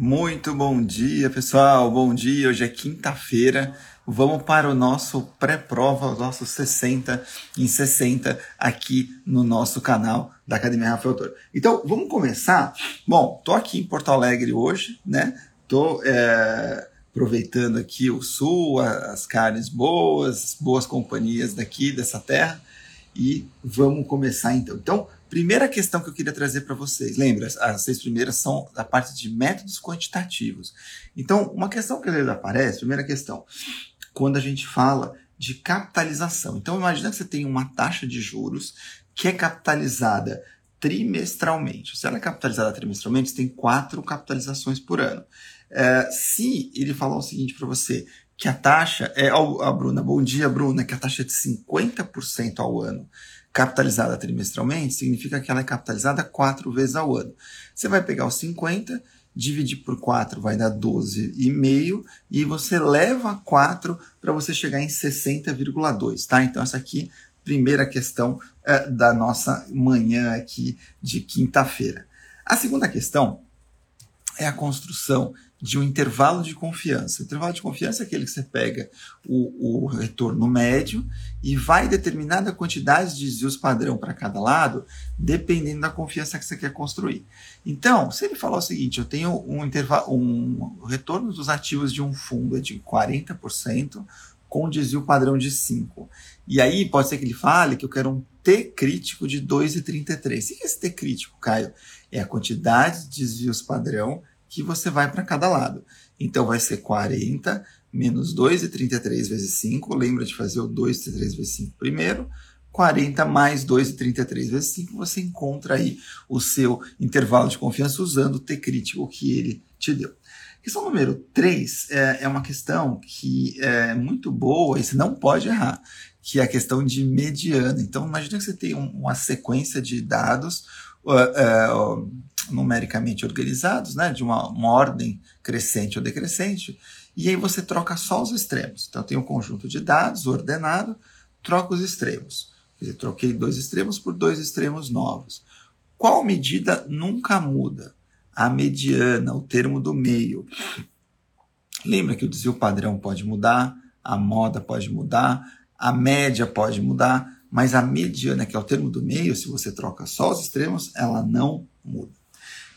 Muito bom dia, pessoal. Bom dia. Hoje é quinta-feira. Vamos para o nosso pré-prova, o nosso 60 em 60 aqui no nosso canal da Academia Rafael Toro. Então, vamos começar. Bom, tô aqui em Porto Alegre hoje, né? Tô é, aproveitando aqui o sul, as carnes boas, boas companhias daqui dessa terra e vamos começar então. Então, Primeira questão que eu queria trazer para vocês. Lembra, as seis primeiras são da parte de métodos quantitativos. Então, uma questão que aparece, primeira questão, quando a gente fala de capitalização. Então, imagina que você tem uma taxa de juros que é capitalizada trimestralmente. Se ela é capitalizada trimestralmente, você tem quatro capitalizações por ano. É, se ele falar o seguinte para você, que a taxa é. A Bruna, bom dia, Bruna, que a taxa é de 50% ao ano capitalizada trimestralmente, significa que ela é capitalizada quatro vezes ao ano. Você vai pegar os 50, dividir por 4 vai dar 12,5 e você leva 4 para você chegar em 60,2, tá? Então essa aqui primeira questão é, da nossa manhã aqui de quinta-feira. A segunda questão é a construção de um intervalo de confiança. O intervalo de confiança é aquele que você pega o, o retorno médio e vai determinada quantidade de desvios padrão para cada lado, dependendo da confiança que você quer construir. Então, se ele falar o seguinte, eu tenho um, intervalo, um retorno dos ativos de um fundo de 40%, com desvio padrão de 5. E aí pode ser que ele fale que eu quero um T crítico de 2,33. O que é esse T crítico, Caio? É a quantidade de desvios padrão que você vai para cada lado. Então vai ser 40 menos 2,33 vezes 5. Lembra de fazer o 2,33 vezes 5 primeiro. 40 mais 2,33 vezes 5, você encontra aí o seu intervalo de confiança usando o T crítico que ele te deu. Questão número 3 é, é uma questão que é muito boa e você não pode errar, que é a questão de mediana. Então, imagina que você tem uma sequência de dados uh, uh, numericamente organizados, né, de uma, uma ordem crescente ou decrescente, e aí você troca só os extremos. Então, tem um conjunto de dados ordenado, troca os extremos. Quer dizer, troquei dois extremos por dois extremos novos. Qual medida nunca muda? A mediana, o termo do meio. Lembra que o desvio padrão pode mudar, a moda pode mudar, a média pode mudar, mas a mediana, que é o termo do meio, se você troca só os extremos, ela não muda.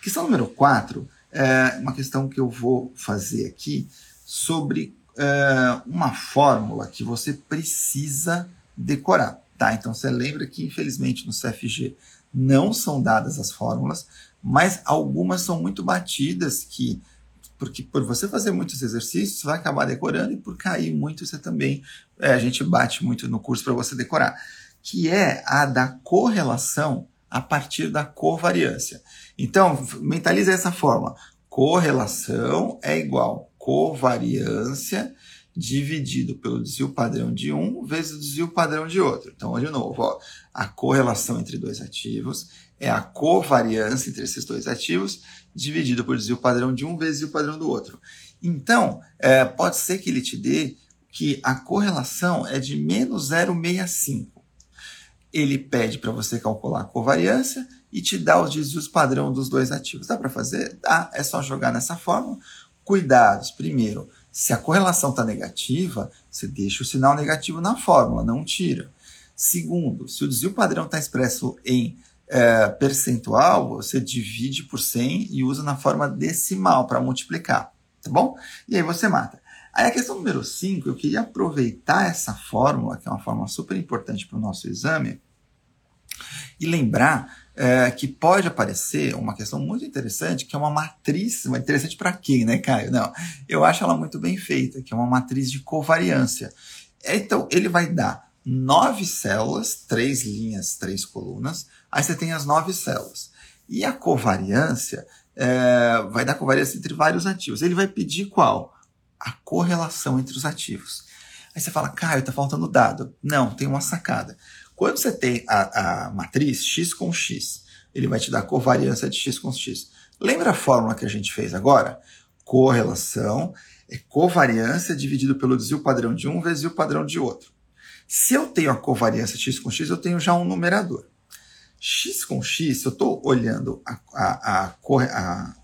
Questão número 4 é uma questão que eu vou fazer aqui sobre é, uma fórmula que você precisa decorar. Tá? Então você lembra que, infelizmente, no CFG não são dadas as fórmulas, mas algumas são muito batidas que porque por você fazer muitos exercícios, você vai acabar decorando e por cair muito, você também, é, a gente bate muito no curso para você decorar, que é a da correlação a partir da covariância. Então, mentaliza essa forma. Correlação é igual covariância dividido pelo desvio padrão de um vezes o desvio padrão de outro. Então, de novo, ó, a correlação entre dois ativos é a covariância entre esses dois ativos dividido por desvio padrão de um vezes o padrão do outro. Então, é, pode ser que ele te dê que a correlação é de menos 0,65 ele pede para você calcular a covariância e te dá os desvios padrão dos dois ativos. Dá para fazer? Dá, é só jogar nessa forma. Cuidados. Primeiro, se a correlação está negativa, você deixa o sinal negativo na fórmula, não tira. Segundo, se o desvio padrão está expresso em é, percentual, você divide por 100 e usa na forma decimal para multiplicar, tá bom? E aí você mata. Aí a questão número 5, eu queria aproveitar essa fórmula, que é uma fórmula super importante para o nosso exame, e lembrar é, que pode aparecer uma questão muito interessante, que é uma matriz, interessante para quem, né, Caio? Não, eu acho ela muito bem feita, que é uma matriz de covariância. Então, ele vai dar nove células, três linhas, três colunas, aí você tem as nove células. E a covariância é, vai dar covariância entre vários ativos. Ele vai pedir qual? a correlação entre os ativos. Aí você fala, Caio, tá faltando dado. Não, tem uma sacada. Quando você tem a, a matriz x com x, ele vai te dar covariância de x com x. Lembra a fórmula que a gente fez agora? Correlação é covariância dividido pelo desvio padrão de um vezes o padrão de outro. Se eu tenho a covariância x com x, eu tenho já um numerador. X com X, se eu estou olhando a, a, a, a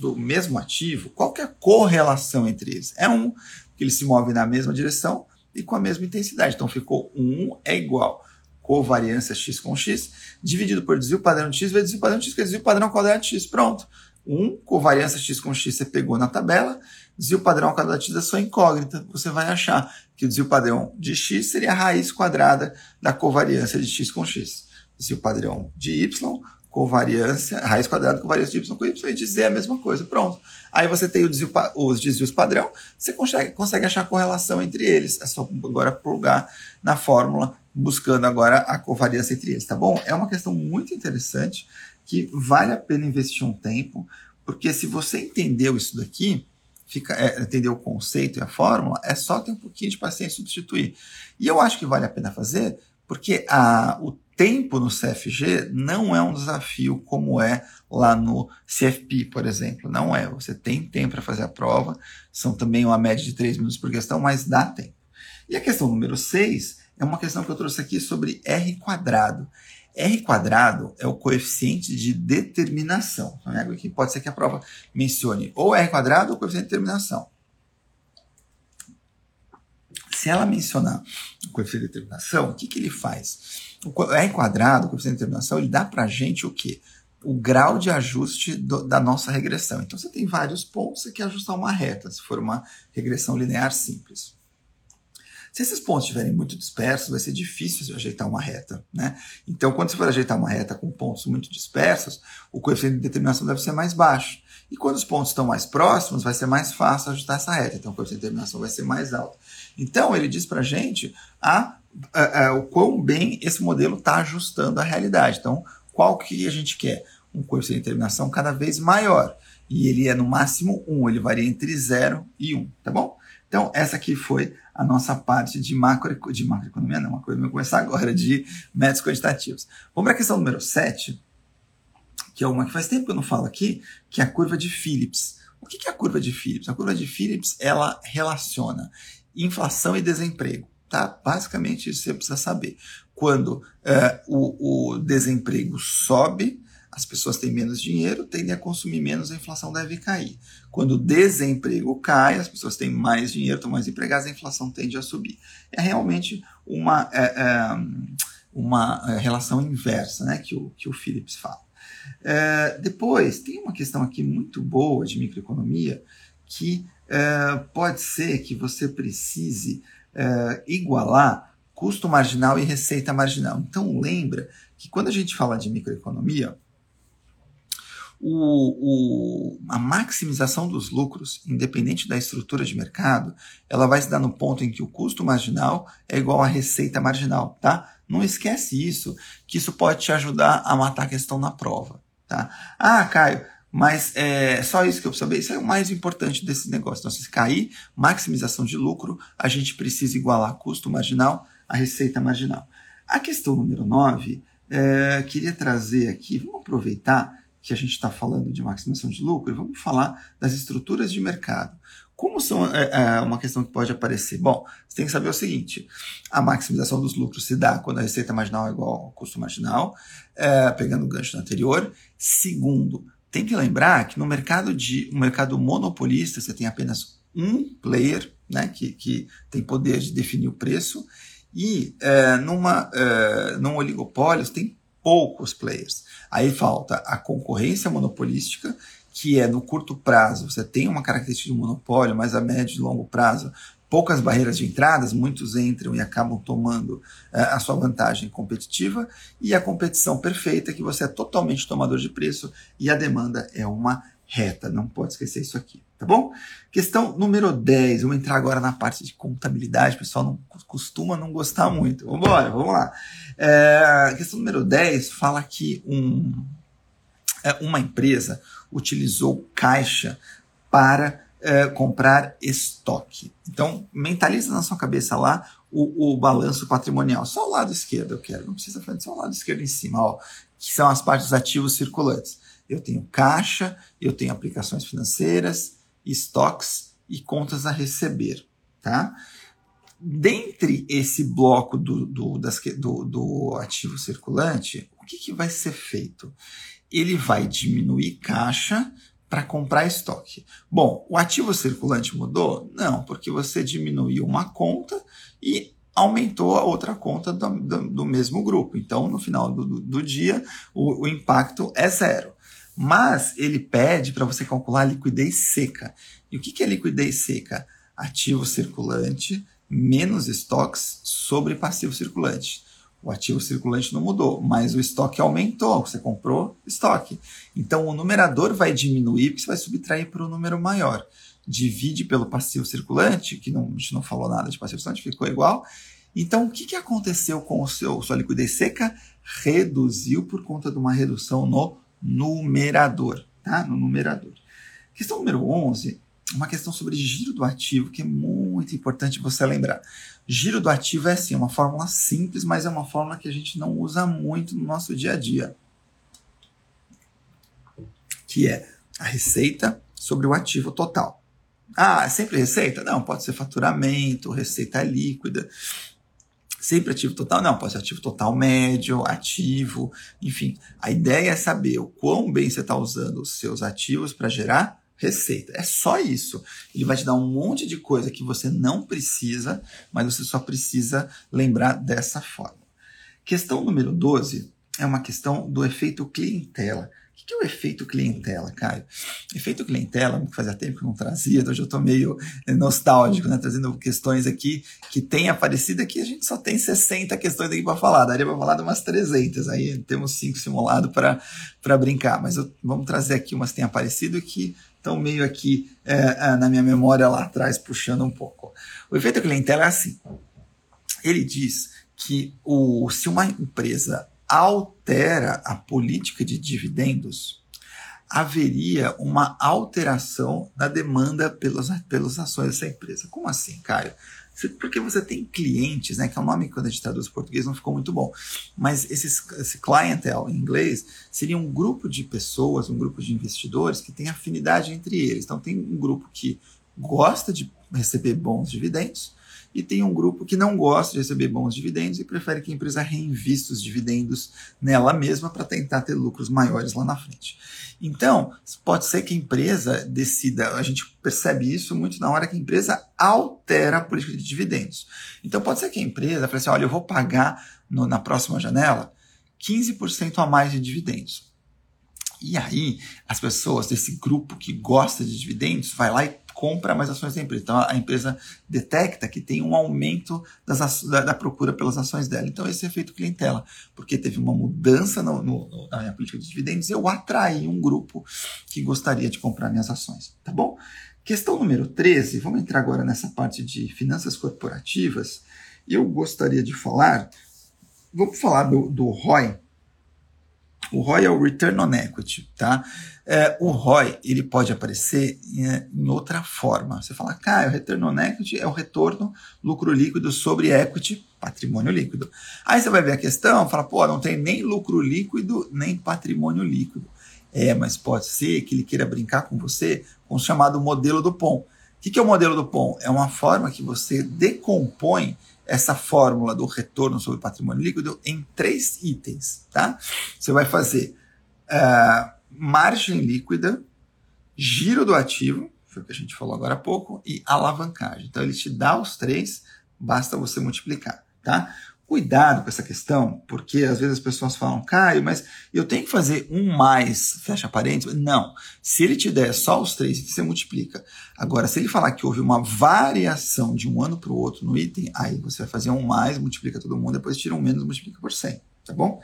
do, mesmo ativo, qual é a correlação entre eles? É um que ele se move na mesma direção e com a mesma intensidade. Então ficou 1 é igual covariância x com x, dividido por desvio padrão x, vezes desvio padrão x, que é desvio padrão quadrado de x. Pronto. 1, covariância x com x você pegou na tabela, desvio padrão ao quadrado de x é sua incógnita. Você vai achar que o desvio padrão de x seria a raiz quadrada da covariância de x com x. Desvio padrão de y, covariância, raiz quadrada covariância de y com y, e dizer a mesma coisa. Pronto. Aí você tem desvio, os desvios padrão, você consegue, consegue achar a correlação entre eles. É só agora plugar na fórmula, buscando agora a covariância entre eles, tá bom? É uma questão muito interessante que vale a pena investir um tempo, porque se você entendeu isso daqui, fica, é, entendeu o conceito e a fórmula, é só ter um pouquinho de paciência substituir. E eu acho que vale a pena fazer, porque a, o tempo no CFG não é um desafio como é lá no CFP, por exemplo. Não é. Você tem tempo para fazer a prova, são também uma média de 3 minutos por questão, mas dá tempo. E a questão número 6 é uma questão que eu trouxe aqui sobre R quadrado. R quadrado é o coeficiente de determinação. Então, aqui pode ser que a prova mencione ou R quadrado ou coeficiente de determinação. Se ela mencionar o coeficiente de determinação, o que, que ele faz? O R quadrado, o coeficiente de determinação, ele dá para a gente o quê? O grau de ajuste do, da nossa regressão. Então, você tem vários pontos, você quer ajustar uma reta, se for uma regressão linear simples. Se esses pontos estiverem muito dispersos, vai ser difícil ajeitar uma reta, né? Então, quando você for ajeitar uma reta com pontos muito dispersos, o coeficiente de determinação deve ser mais baixo. E quando os pontos estão mais próximos, vai ser mais fácil ajustar essa reta. Então, o coeficiente de determinação vai ser mais alto. Então, ele diz para a gente a, a, a, o quão bem esse modelo está ajustando a realidade. Então, qual que a gente quer? Um coeficiente de determinação cada vez maior. E ele é no máximo 1, ele varia entre 0 e 1, tá bom? Então, essa aqui foi a nossa parte de, macro, de macroeconomia, não, macroeconomia começar agora, de métodos quantitativos. Vamos para a questão número 7, que é uma que faz tempo que eu não falo aqui, que é a curva de Phillips. O que é a curva de Phillips? A curva de Phillips, ela relaciona inflação e desemprego. Tá? Basicamente, isso você precisa saber. Quando é, o, o desemprego sobe, as pessoas têm menos dinheiro, tendem a consumir menos, a inflação deve cair. Quando o desemprego cai, as pessoas têm mais dinheiro, estão mais empregadas, a inflação tende a subir. É realmente uma, é, é, uma é, relação inversa né, que, o, que o Phillips fala. É, depois, tem uma questão aqui muito boa de microeconomia que é, pode ser que você precise é, igualar custo marginal e receita marginal. Então, lembra que quando a gente fala de microeconomia, o, o, a maximização dos lucros, independente da estrutura de mercado, ela vai se dar no ponto em que o custo marginal é igual à receita marginal, tá? Não esquece isso, que isso pode te ajudar a matar a questão na prova, tá? Ah, Caio, mas é só isso que eu preciso saber. Isso é o mais importante desse negócio. Então, se cair maximização de lucro, a gente precisa igualar custo marginal a receita marginal. A questão número 9, é, queria trazer aqui, vamos aproveitar que a gente está falando de maximização de lucro, e vamos falar das estruturas de mercado. Como são é, é, uma questão que pode aparecer? Bom, você tem que saber o seguinte: a maximização dos lucros se dá quando a receita marginal é igual ao custo marginal, é, pegando o gancho anterior. Segundo, tem que lembrar que no mercado de um mercado monopolista você tem apenas um player, né, que, que tem poder de definir o preço, e é, numa, é, num oligopólio você tem poucos players. Aí falta a concorrência monopolística, que é no curto prazo, você tem uma característica de monopólio, mas a médio e longo prazo, poucas barreiras de entradas, muitos entram e acabam tomando uh, a sua vantagem competitiva, e a competição perfeita, que você é totalmente tomador de preço e a demanda é uma reta. Não pode esquecer isso aqui, tá bom? Questão número 10. Vamos entrar agora na parte de contabilidade. O pessoal não costuma não gostar muito. Vamos embora, vamos lá. É, questão número 10 fala que um, é, uma empresa utilizou caixa para é, comprar estoque. Então, mentaliza na sua cabeça lá o, o, balanço patrimonial. Só o lado esquerdo eu quero, não precisa fazer só o lado esquerdo em cima, ó, que são as partes ativos circulantes. Eu tenho caixa, eu tenho aplicações financeiras, estoques e contas a receber, tá? dentre esse bloco do, do, das, do, do ativo circulante, o que, que vai ser feito? Ele vai diminuir caixa para comprar estoque. Bom, o ativo circulante mudou? Não, porque você diminuiu uma conta e aumentou a outra conta do, do, do mesmo grupo. Então, no final do, do dia, o, o impacto é zero. Mas ele pede para você calcular a liquidez seca. E o que, que é liquidez seca? Ativo circulante menos estoques sobre passivo circulante. O ativo circulante não mudou, mas o estoque aumentou. Você comprou estoque. Então o numerador vai diminuir porque você vai subtrair para o número maior. Divide pelo passivo circulante, que não, a gente não falou nada de passivo circulante, ficou igual. Então o que, que aconteceu com o seu sua liquidez seca? Reduziu por conta de uma redução no numerador. Tá? No numerador. Questão número 11 uma questão sobre giro do ativo que é muito importante você lembrar. Giro do ativo é sim uma fórmula simples, mas é uma fórmula que a gente não usa muito no nosso dia a dia. Que é a receita sobre o ativo total. Ah, é sempre receita? Não, pode ser faturamento, receita líquida. Sempre ativo total? Não, pode ser ativo total médio, ativo, enfim. A ideia é saber o quão bem você está usando os seus ativos para gerar receita. É só isso. Ele vai te dar um monte de coisa que você não precisa, mas você só precisa lembrar dessa forma. Questão número 12 é uma questão do efeito clientela. O que é o efeito clientela, Caio? Efeito clientela, fazia tempo que eu não trazia, hoje eu estou meio nostálgico, né? Trazendo questões aqui que têm aparecido aqui. A gente só tem 60 questões aqui para falar, daria para falar de umas 300. Aí temos cinco simulados para brincar, mas eu, vamos trazer aqui umas que têm aparecido que estão meio aqui é, é, na minha memória lá atrás, puxando um pouco. O efeito clientela é assim. Ele diz que o, se uma empresa altera a política de dividendos, haveria uma alteração na demanda pelas, pelas ações dessa empresa. Como assim, Caio? Porque você tem clientes, né, que é um nome que quando a gente traduz português não ficou muito bom, mas esses, esse clientele em inglês seria um grupo de pessoas, um grupo de investidores que tem afinidade entre eles. Então tem um grupo que gosta de receber bons dividendos e tem um grupo que não gosta de receber bons dividendos e prefere que a empresa reinvista os dividendos nela mesma para tentar ter lucros maiores lá na frente. Então, pode ser que a empresa decida, a gente percebe isso muito na hora que a empresa altera a política de dividendos. Então, pode ser que a empresa fale assim: olha, eu vou pagar no, na próxima janela 15% a mais de dividendos. E aí, as pessoas desse grupo que gosta de dividendos vai lá e compra mais ações da empresa. Então a empresa detecta que tem um aumento das, da, da, procura pelas ações dela. Então esse é efeito clientela, porque teve uma mudança no, no, na minha política de dividendos, eu atraí um grupo que gostaria de comprar minhas ações. Tá bom? Questão número 13, vamos entrar agora nessa parte de finanças corporativas. Eu gostaria de falar, vamos falar do, do ROI, o ROI é o Return on Equity, tá? É, o ROI, ele pode aparecer em, em, outra forma. Você fala, cara, o Return on Equity é o retorno lucro líquido sobre equity, patrimônio líquido. Aí você vai ver a questão, fala, pô, não tem nem lucro líquido, nem patrimônio líquido. É, mas pode ser que ele queira brincar com você com o chamado modelo do POM. O que, que é o modelo do POM? É uma forma que você decompõe essa fórmula do retorno sobre patrimônio líquido em três itens, tá? Você vai fazer uh, margem líquida, giro do ativo, foi o que a gente falou agora há pouco, e alavancagem. Então ele te dá os três, basta você multiplicar, tá? Cuidado com essa questão, porque às vezes as pessoas falam, Caio, mas eu tenho que fazer um mais, fecha parênteses. Não. Se ele te der só os três, você multiplica. Agora, se ele falar que houve uma variação de um ano para o outro no item, aí você vai fazer um mais, multiplica todo mundo, depois tira um menos, multiplica por 100, tá bom?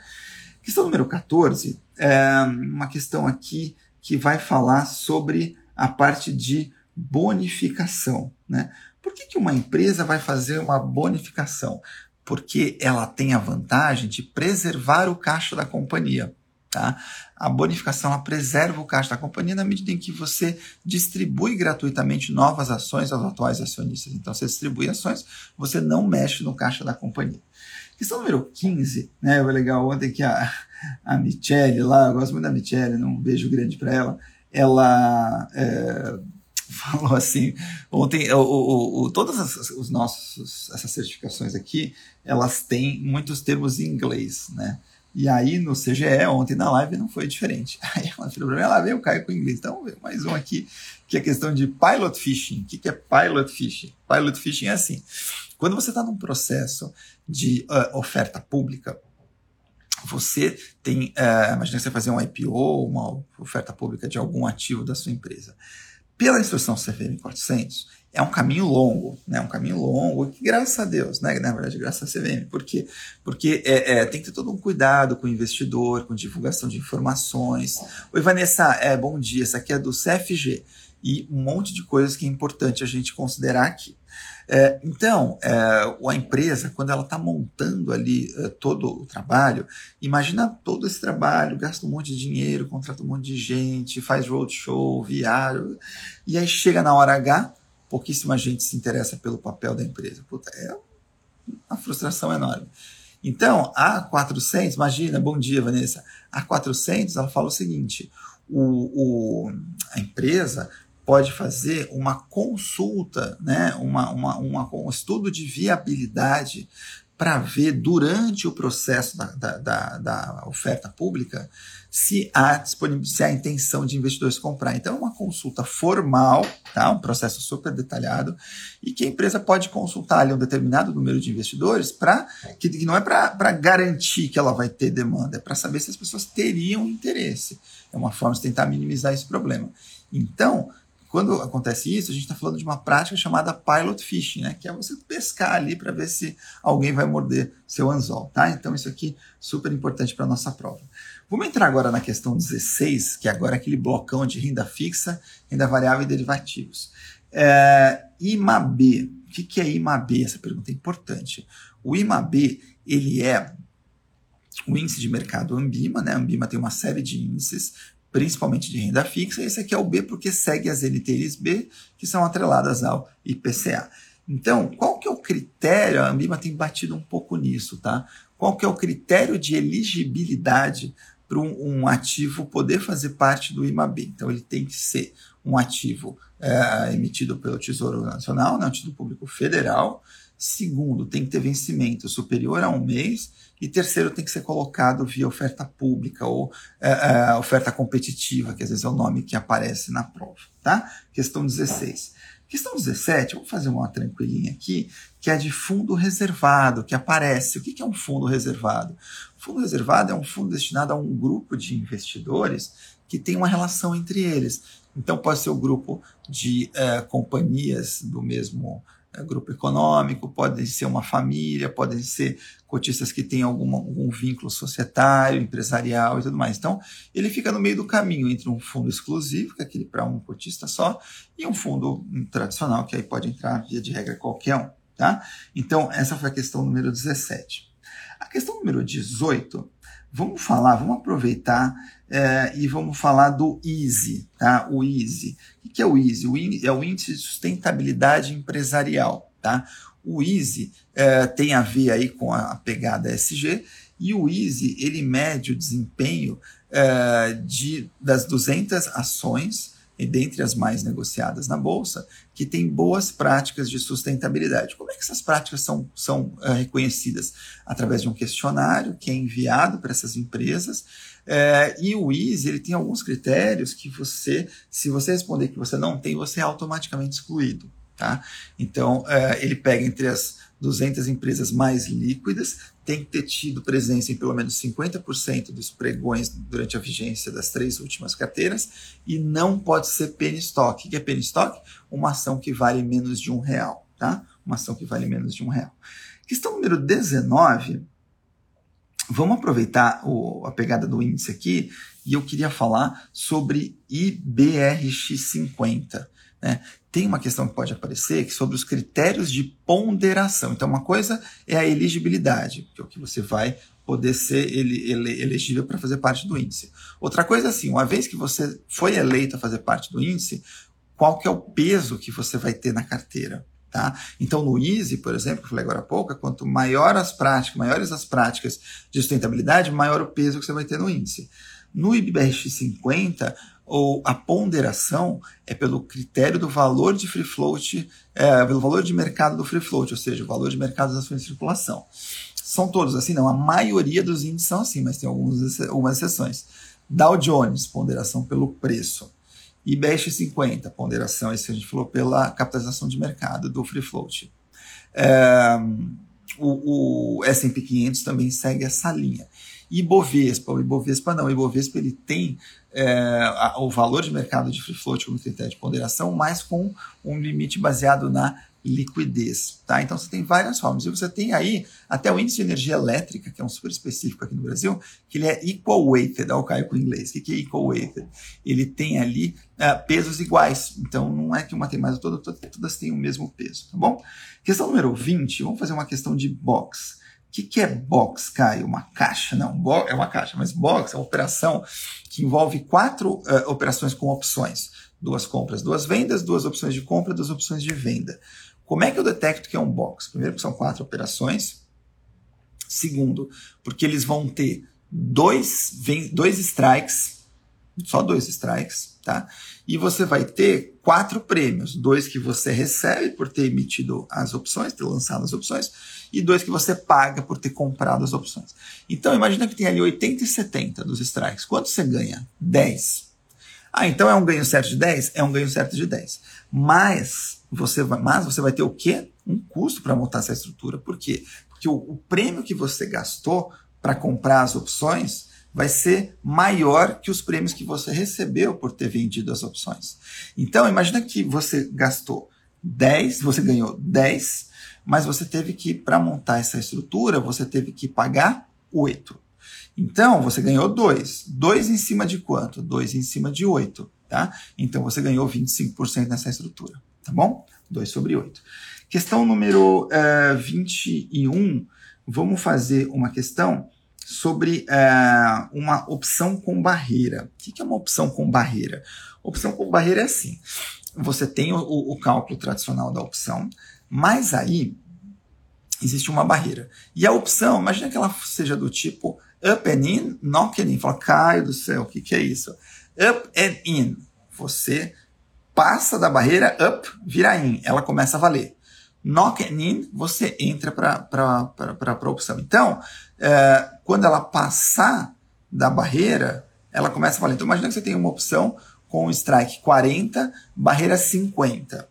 Questão número 14 é uma questão aqui que vai falar sobre a parte de bonificação, né? Por que, que uma empresa vai fazer uma bonificação? Porque ela tem a vantagem de preservar o caixa da companhia. Tá? A bonificação ela preserva o caixa da companhia na medida em que você distribui gratuitamente novas ações aos atuais acionistas. Então, você distribui ações, você não mexe no caixa da companhia. Questão número 15, né? Foi legal ontem que a, a Michelle lá, eu gosto muito da Michelle, não um beijo grande para ela, ela é, falou assim, ontem, o, o, o, todas as os nossos, essas certificações aqui, elas têm muitos termos em inglês, né? E aí no CGE, ontem na live, não foi diferente. Aí ela falou para mim, ela veio, eu caio com inglês. Então, mais um aqui, que é a questão de pilot fishing. O que é pilot fishing? Pilot fishing é assim, quando você está num processo de uh, oferta pública, você tem, uh, imagina você fazer um IPO, uma oferta pública de algum ativo da sua empresa. Pela instrução CVM 400, é um caminho longo, né? Um caminho longo, que graças a Deus, né? Na verdade, graças a CVM. Por quê? Porque é, é, tem que ter todo um cuidado com o investidor, com divulgação de informações. Oi, Vanessa, é, bom dia. Essa aqui é do CFG. E um monte de coisas que é importante a gente considerar aqui. É, então, é, a empresa, quando ela está montando ali é, todo o trabalho, imagina todo esse trabalho, gasta um monte de dinheiro, contrata um monte de gente, faz roadshow, viário, e aí chega na hora H, pouquíssima gente se interessa pelo papel da empresa. Puta, é uma frustração enorme. Então, a 400, imagina, bom dia, Vanessa. A 400, ela fala o seguinte: o, o, a empresa pode fazer uma consulta, né, uma, uma, uma um estudo de viabilidade para ver durante o processo da, da, da, da, oferta pública se há, se há intenção de investidores comprar. Então, é uma consulta formal, tá? um processo super detalhado, e que a empresa pode consultar ali um determinado número de investidores para que, que não é para garantir que ela vai ter demanda, é para saber se as pessoas teriam interesse. É uma forma de tentar minimizar esse problema. Então, quando acontece isso, a gente está falando de uma prática chamada pilot fishing, né? que é você pescar ali para ver se alguém vai morder seu anzol. Tá? Então, isso aqui é super importante para a nossa prova. Vamos entrar agora na questão 16, que é agora aquele blocão de renda fixa, renda variável e derivativos. É, IMAB. O que, que é IMAB? Essa pergunta é importante. O IMAB ele é o índice de mercado Ambima, né? A Ambima tem uma série de índices, principalmente de renda fixa. Esse aqui é o B porque segue as LTIs B, que são atreladas ao IPCA. Então, qual que é o critério? A Ambima tem batido um pouco nisso, tá? Qual que é o critério de elegibilidade para um, um, ativo poder fazer parte do IMAB? Então, ele tem que ser um ativo é, emitido pelo Tesouro Nacional, né, um título público federal. Segundo, tem que ter vencimento superior a um mês e terceiro, tem que ser colocado via oferta pública ou é, é, oferta competitiva, que às vezes é o nome que aparece na prova. Tá? Questão 16. Questão 17, vamos fazer uma tranquilinha aqui, que é de fundo reservado, que aparece. O que é um fundo reservado? Fundo reservado é um fundo destinado a um grupo de investidores que tem uma relação entre eles. Então, pode ser o grupo de é, companhias do mesmo grupo econômico, podem ser uma família, podem ser cotistas que têm algum, algum vínculo societário, empresarial e tudo mais. Então, ele fica no meio do caminho entre um fundo exclusivo, que é aquele para um cotista só, e um fundo tradicional, que aí pode entrar, via de regra, qualquer um. Tá? Então, essa foi a questão número 17. A questão número 18, vamos falar, vamos aproveitar é, e vamos falar do EASY, tá? O EASY. O que é o EASY? O EASY é o Índice de Sustentabilidade Empresarial, tá? O EASY é, tem a ver aí com a pegada SG e o EASY, ele mede o desempenho é, de, das 200 ações e dentre as mais negociadas na bolsa, que tem boas práticas de sustentabilidade. Como é que essas práticas são, são uh, reconhecidas? Através de um questionário que é enviado para essas empresas. Uh, e o Easy ele tem alguns critérios que você, se você responder que você não tem, você é automaticamente excluído. Tá? Então, uh, ele pega entre as 200 empresas mais líquidas, tem que ter tido presença em pelo menos 50% dos pregões durante a vigência das três últimas carteiras e não pode ser penny stock. O que é penny stock? Uma ação que vale menos de um real, tá? Uma ação que vale menos de um real. Questão número 19. Vamos aproveitar o, a pegada do índice aqui e eu queria falar sobre IBRX50. Né? Tem uma questão que pode aparecer que sobre os critérios de ponderação. Então, uma coisa é a elegibilidade, que é o que você vai poder ser ele, ele, elegível para fazer parte do índice. Outra coisa é assim, uma vez que você foi eleito a fazer parte do índice, qual que é o peso que você vai ter na carteira? Tá? Então, no Easy, por exemplo, que eu falei agora há pouco, quanto maior as práticas, maiores as práticas de sustentabilidade, maior o peso que você vai ter no índice. No IBRX 50, ou a ponderação é pelo critério do valor de free float, é, pelo valor de mercado do free float, ou seja, o valor de mercado das ações de circulação. São todos assim? Não, a maioria dos índices são assim, mas tem algumas, algumas exceções. Dow Jones, ponderação pelo preço. IBEX 50, ponderação, isso que a gente falou, pela capitalização de mercado do free float. É, o, o S&P 500 também segue essa linha. Ibovespa, o Ibovespa não, o Ibovespa ele tem é, a, o valor de mercado de free float como critério de ponderação, mas com um limite baseado na liquidez, tá? Então você tem várias formas. E você tem aí até o índice de energia elétrica, que é um super específico aqui no Brasil, que ele é equal weighted, ao caio com o inglês. O que é equal weighted? Ele tem ali uh, pesos iguais. Então não é que uma tem mais, todas, todas têm o mesmo peso, tá bom? Questão número 20, vamos fazer uma questão de box. O que, que é box, Caio? Uma caixa? Não, é uma caixa, mas box é uma operação que envolve quatro uh, operações com opções. Duas compras, duas vendas, duas opções de compra, duas opções de venda. Como é que eu detecto que é um box? Primeiro, porque são quatro operações. Segundo, porque eles vão ter dois, dois strikes, só dois strikes, tá? E você vai ter quatro prêmios: dois que você recebe por ter emitido as opções, ter lançado as opções, e dois que você paga por ter comprado as opções. Então, imagina que tem ali 80 e 70 dos strikes. Quanto você ganha? 10. Ah, então é um ganho certo de 10? É um ganho certo de 10. Mas você vai, mas você vai ter o quê? Um custo para montar essa estrutura. Por quê? Porque o, o prêmio que você gastou para comprar as opções vai ser maior que os prêmios que você recebeu por ter vendido as opções. Então, imagina que você gastou 10, você ganhou 10, mas você teve que, para montar essa estrutura, você teve que pagar 8. Então, você ganhou 2. 2 em cima de quanto? 2 em cima de 8. Tá? Então, você ganhou 25% nessa estrutura tá bom? 2 sobre 8. Questão número uh, eh, 21, vamos fazer uma questão sobre uh, uma opção com barreira. O que é uma opção com barreira? Opção com barreira é assim: você tem o, o cálculo tradicional da opção, mas aí existe uma barreira. E a opção, imagina que ela seja do tipo up and in, knock and in. Fala, Caio do céu, o que, que é isso? Up and in. Você passa da barreira up, vira in, ela começa a valer. Knock in, você entra para a opção. Então, é, quando ela passar da barreira, ela começa a valer. Então, imagina que você tem uma opção com strike 40, barreira 50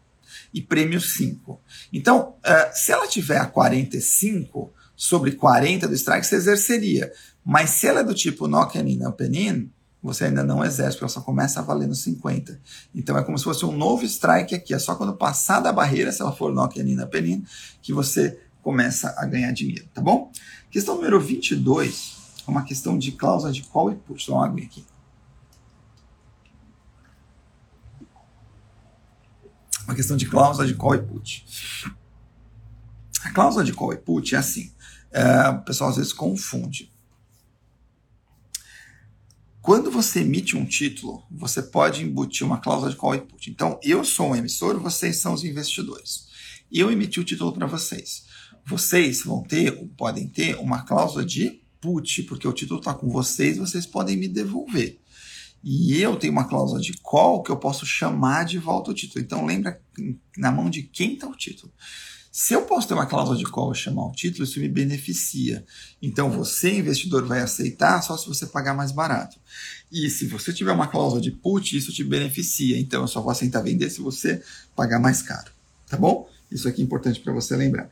e prêmio 5. Então, é, se ela tiver a 45 sobre 40 do strike, você exerceria. Mas se ela é do tipo knock in, and in, você ainda não exerce, porque ela só começa a valer no 50. Então é como se fosse um novo strike aqui. É só quando passar da barreira, se ela for Nokia Nina Penin, que você começa a ganhar dinheiro, tá bom? Questão número 22 é uma questão de cláusula de call e put. Dá uma aqui. Uma questão de cláusula de call e put. A cláusula de call e put é assim. É, o pessoal às vezes confunde. Quando você emite um título, você pode embutir uma cláusula de call e put. Então, eu sou um emissor, vocês são os investidores. Eu emiti o título para vocês. Vocês vão ter, podem ter, uma cláusula de put, porque o título está com vocês, vocês podem me devolver. E eu tenho uma cláusula de call que eu posso chamar de volta o título. Então, lembra na mão de quem está o título. Se eu posso ter uma cláusula de call chamar o título, isso me beneficia. Então você, investidor, vai aceitar só se você pagar mais barato. E se você tiver uma cláusula de put, isso te beneficia. Então eu só vou aceitar vender se você pagar mais caro. Tá bom? Isso aqui é importante para você lembrar.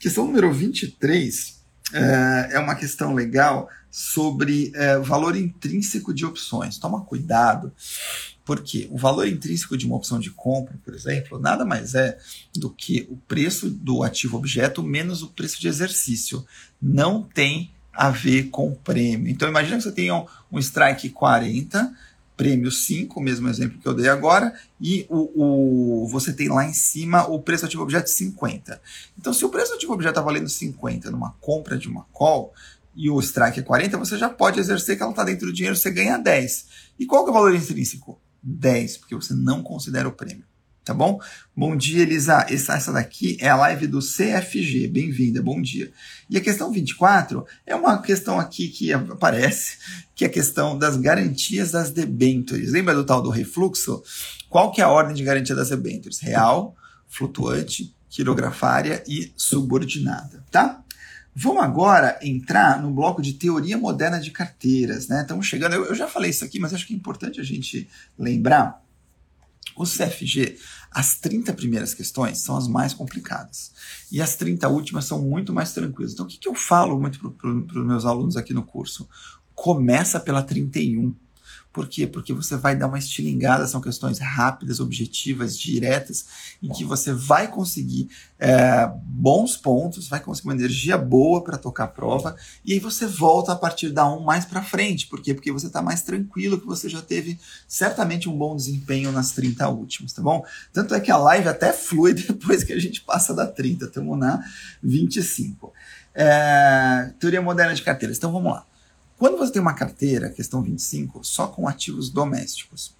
Questão número 23 é, é uma questão legal sobre é, valor intrínseco de opções. Toma cuidado porque o valor intrínseco de uma opção de compra, por exemplo, nada mais é do que o preço do ativo objeto menos o preço de exercício. Não tem a ver com prêmio. Então imagina que você tenha um, um strike 40, prêmio 5, o mesmo exemplo que eu dei agora, e o, o, você tem lá em cima o preço do ativo objeto 50. Então se o preço ativo objeto está valendo 50 numa compra de uma call, e o strike é 40, você já pode exercer que ela está dentro do dinheiro, você ganha 10. E qual que é o valor intrínseco? 10, porque você não considera o prêmio. tá bom? Bom dia, Elisa. Essa, essa daqui é a live do CFG. Bem-vinda, bom dia. E a questão 24 é uma questão aqui que aparece, que é a questão das garantias das debêntures. Lembra do tal do refluxo? Qual que é a ordem de garantia das debêntures? Real, flutuante, quirografária e subordinada, tá? Vamos agora entrar no bloco de teoria moderna de carteiras, né? Estamos chegando, eu, eu já falei isso aqui, mas acho que é importante a gente lembrar. O CFG, as 30 primeiras questões são as mais complicadas. E as 30 últimas são muito mais tranquilas. Então, o que, que eu falo muito para os meus alunos aqui no curso? Começa pela 31 por quê? Porque você vai dar uma estilingada, são questões rápidas, objetivas, diretas, em que você vai conseguir é, bons pontos, vai conseguir uma energia boa para tocar a prova, e aí você volta a partir da 1 mais para frente. Por quê? Porque você está mais tranquilo, que você já teve certamente um bom desempenho nas 30 últimas, tá bom? Tanto é que a live até flui depois que a gente passa da 30, estamos na 25. É, teoria moderna de carteiras. Então vamos lá. Quando você tem uma carteira, questão 25, só com ativos domésticos,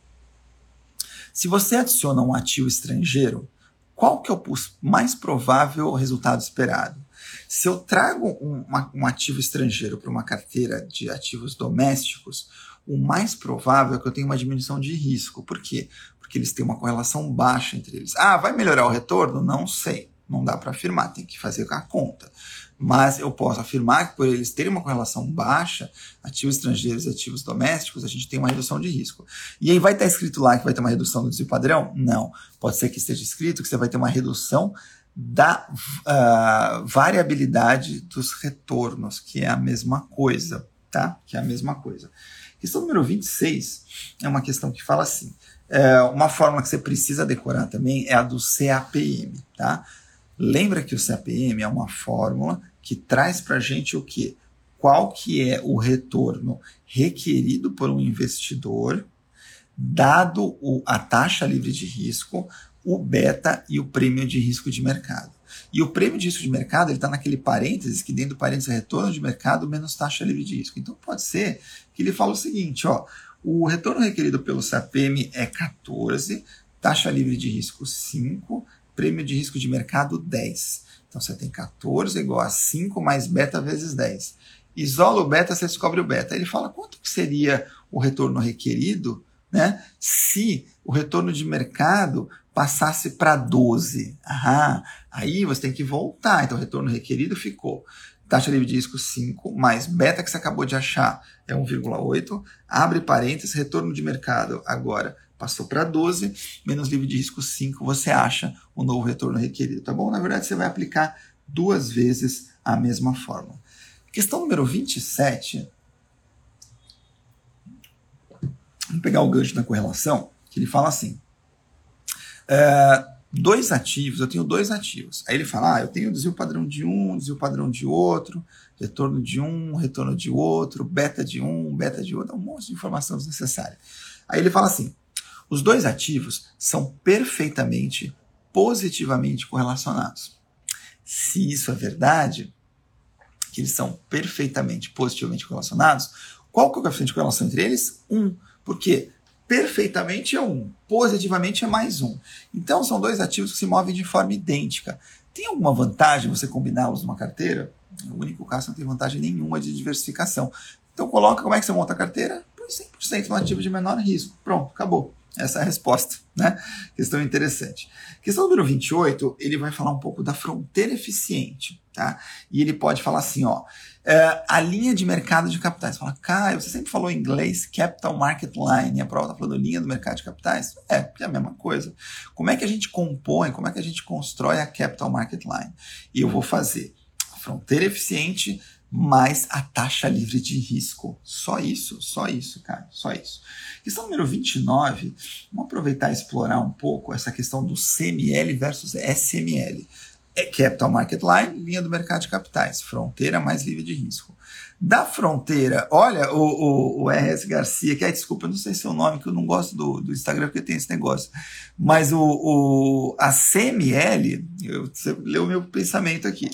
se você adiciona um ativo estrangeiro, qual que é o mais provável resultado esperado? Se eu trago um, uma, um ativo estrangeiro para uma carteira de ativos domésticos, o mais provável é que eu tenha uma diminuição de risco. Por quê? Porque eles têm uma correlação baixa entre eles. Ah, vai melhorar o retorno? Não sei. Não dá para afirmar, tem que fazer a conta mas eu posso afirmar que por eles terem uma correlação baixa, ativos estrangeiros e ativos domésticos, a gente tem uma redução de risco. E aí vai estar escrito lá que vai ter uma redução do desvio padrão? Não. Pode ser que esteja escrito que você vai ter uma redução da uh, variabilidade dos retornos, que é a mesma coisa, tá? Que é a mesma coisa. Questão número 26 é uma questão que fala assim, é, uma fórmula que você precisa decorar também é a do CAPM, tá? Lembra que o CAPM é uma fórmula que traz para a gente o que? Qual que é o retorno requerido por um investidor, dado o, a taxa livre de risco, o beta e o prêmio de risco de mercado. E o prêmio de risco de mercado está naquele parênteses que dentro do parênteses é retorno de mercado menos taxa livre de risco. Então pode ser que ele fale o seguinte, ó, o retorno requerido pelo CAPM é 14, taxa livre de risco 5, prêmio de risco de mercado 10. Então você tem 14 igual a 5 mais beta vezes 10. Isola o beta, você descobre o beta. Ele fala quanto que seria o retorno requerido né, se o retorno de mercado passasse para 12. Aham, aí você tem que voltar. Então o retorno requerido ficou taxa livre de risco 5, mais beta que você acabou de achar é 1,8, abre parênteses, retorno de mercado agora passou para 12, menos livre de risco 5, você acha o novo retorno requerido, tá bom? Na verdade, você vai aplicar duas vezes a mesma fórmula. Questão número 27. Vamos pegar o gancho da correlação, que ele fala assim. É, dois ativos, eu tenho dois ativos. Aí ele fala, ah, eu tenho desvio padrão de um, desvio padrão de outro, retorno de um, retorno de outro, beta de um, beta de outro, um monte de informação desnecessária. Aí ele fala assim, os dois ativos são perfeitamente positivamente correlacionados. Se isso é verdade, que eles são perfeitamente positivamente correlacionados, qual que é o coeficiente de correlação entre eles? Um. Porque perfeitamente é um, positivamente é mais um. Então são dois ativos que se movem de forma idêntica. Tem alguma vantagem você combiná-los numa carteira? O único caso não tem vantagem nenhuma de diversificação. Então coloca como é que você monta a carteira? Põe 100% no ativo de menor risco. Pronto, acabou. Essa é a resposta, né? Questão interessante. Questão número 28, ele vai falar um pouco da fronteira eficiente, tá? E ele pode falar assim, ó, é, a linha de mercado de capitais. Fala, Caio, você sempre falou em inglês Capital Market Line, a prova está falando linha do mercado de capitais? É, é a mesma coisa. Como é que a gente compõe, como é que a gente constrói a Capital Market Line? E eu vou fazer a fronteira eficiente mais a taxa livre de risco. Só isso, só isso, cara, só isso. Questão número 29, vamos aproveitar e explorar um pouco essa questão do CML versus SML. É Capital Market Line, linha do mercado de capitais, fronteira mais livre de risco. Da fronteira, olha, o, o, o RS Garcia, que é, desculpa, eu não sei se é nome, que eu não gosto do, do Instagram porque tem esse negócio, mas o, o, a CML, eu, você leu o meu pensamento aqui.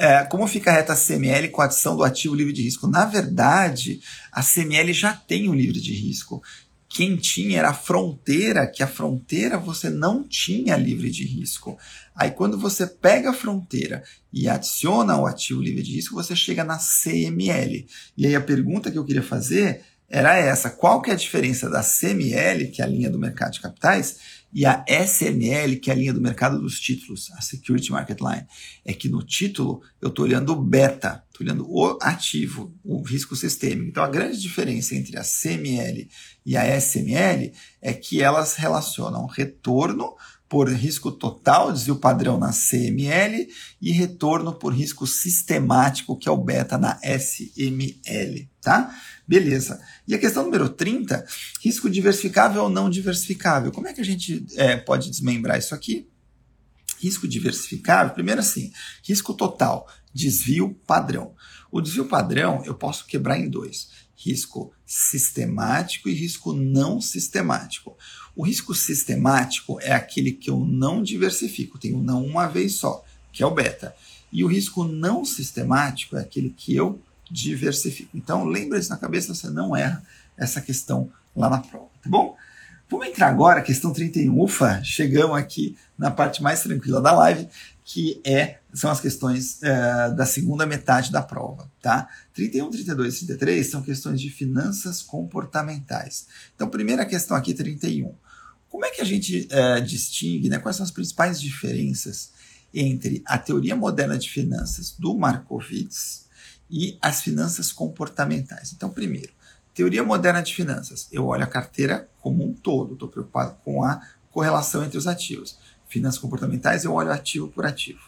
É, como fica a reta CML com a adição do ativo livre de risco? Na verdade, a CML já tem o livre de risco. quem tinha era a fronteira, que a fronteira você não tinha livre de risco. Aí quando você pega a fronteira e adiciona o ativo livre de risco, você chega na CML. E aí a pergunta que eu queria fazer era essa: qual que é a diferença da CML, que é a linha do mercado de capitais, e a SML, que é a linha do mercado dos títulos, a Security Market Line? É que no título eu estou olhando o beta, estou olhando o ativo, o risco sistêmico. Então a grande diferença entre a CML e a SML é que elas relacionam retorno por risco total, dizia o padrão na CML, e retorno por risco sistemático, que é o beta na SML, tá? Beleza. E a questão número 30, risco diversificável ou não diversificável. Como é que a gente é, pode desmembrar isso aqui? Risco diversificável, primeiro assim, risco total, desvio padrão. O desvio padrão eu posso quebrar em dois: risco sistemático e risco não sistemático. O risco sistemático é aquele que eu não diversifico, tenho não uma vez só, que é o beta. E o risco não sistemático é aquele que eu diversifico. Então, lembra isso na cabeça, você não erra essa questão lá na prova, tá bom? Vamos entrar agora, questão 31. Ufa, chegamos aqui na parte mais tranquila da live, que é, são as questões é, da segunda metade da prova, tá? 31, 32 e 33 são questões de finanças comportamentais. Então, primeira questão aqui, 31. Como é que a gente é, distingue, né, quais são as principais diferenças entre a teoria moderna de finanças do Markowitz e as finanças comportamentais? Então, primeiro, teoria moderna de finanças, eu olho a carteira como um todo, estou preocupado com a correlação entre os ativos. Finanças comportamentais, eu olho ativo por ativo.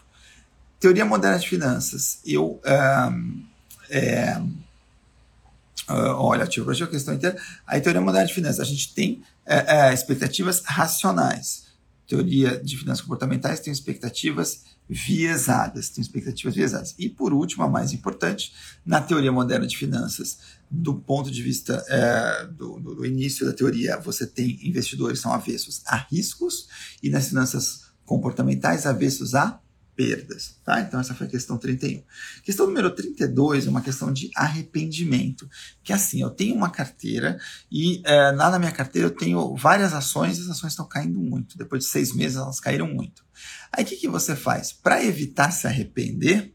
Teoria moderna de finanças, eu um, é, uh, olha, ativo por ativo, a questão inteira. A teoria moderna de finanças, a gente tem é, é, expectativas racionais. Teoria de finanças comportamentais tem expectativas viesadas, tem expectativas viesadas. E por último, a mais importante, na teoria moderna de finanças, do ponto de vista é, do, do, início da teoria, você tem investidores são avessos a riscos e nas finanças comportamentais avessos a perdas. Tá? Então, essa foi a questão 31. Questão número 32 é uma questão de arrependimento. Que assim, eu tenho uma carteira e é, lá na minha carteira eu tenho várias ações e as ações estão caindo muito. Depois de seis meses elas caíram muito. Aí o que, que você faz? Para evitar se arrepender,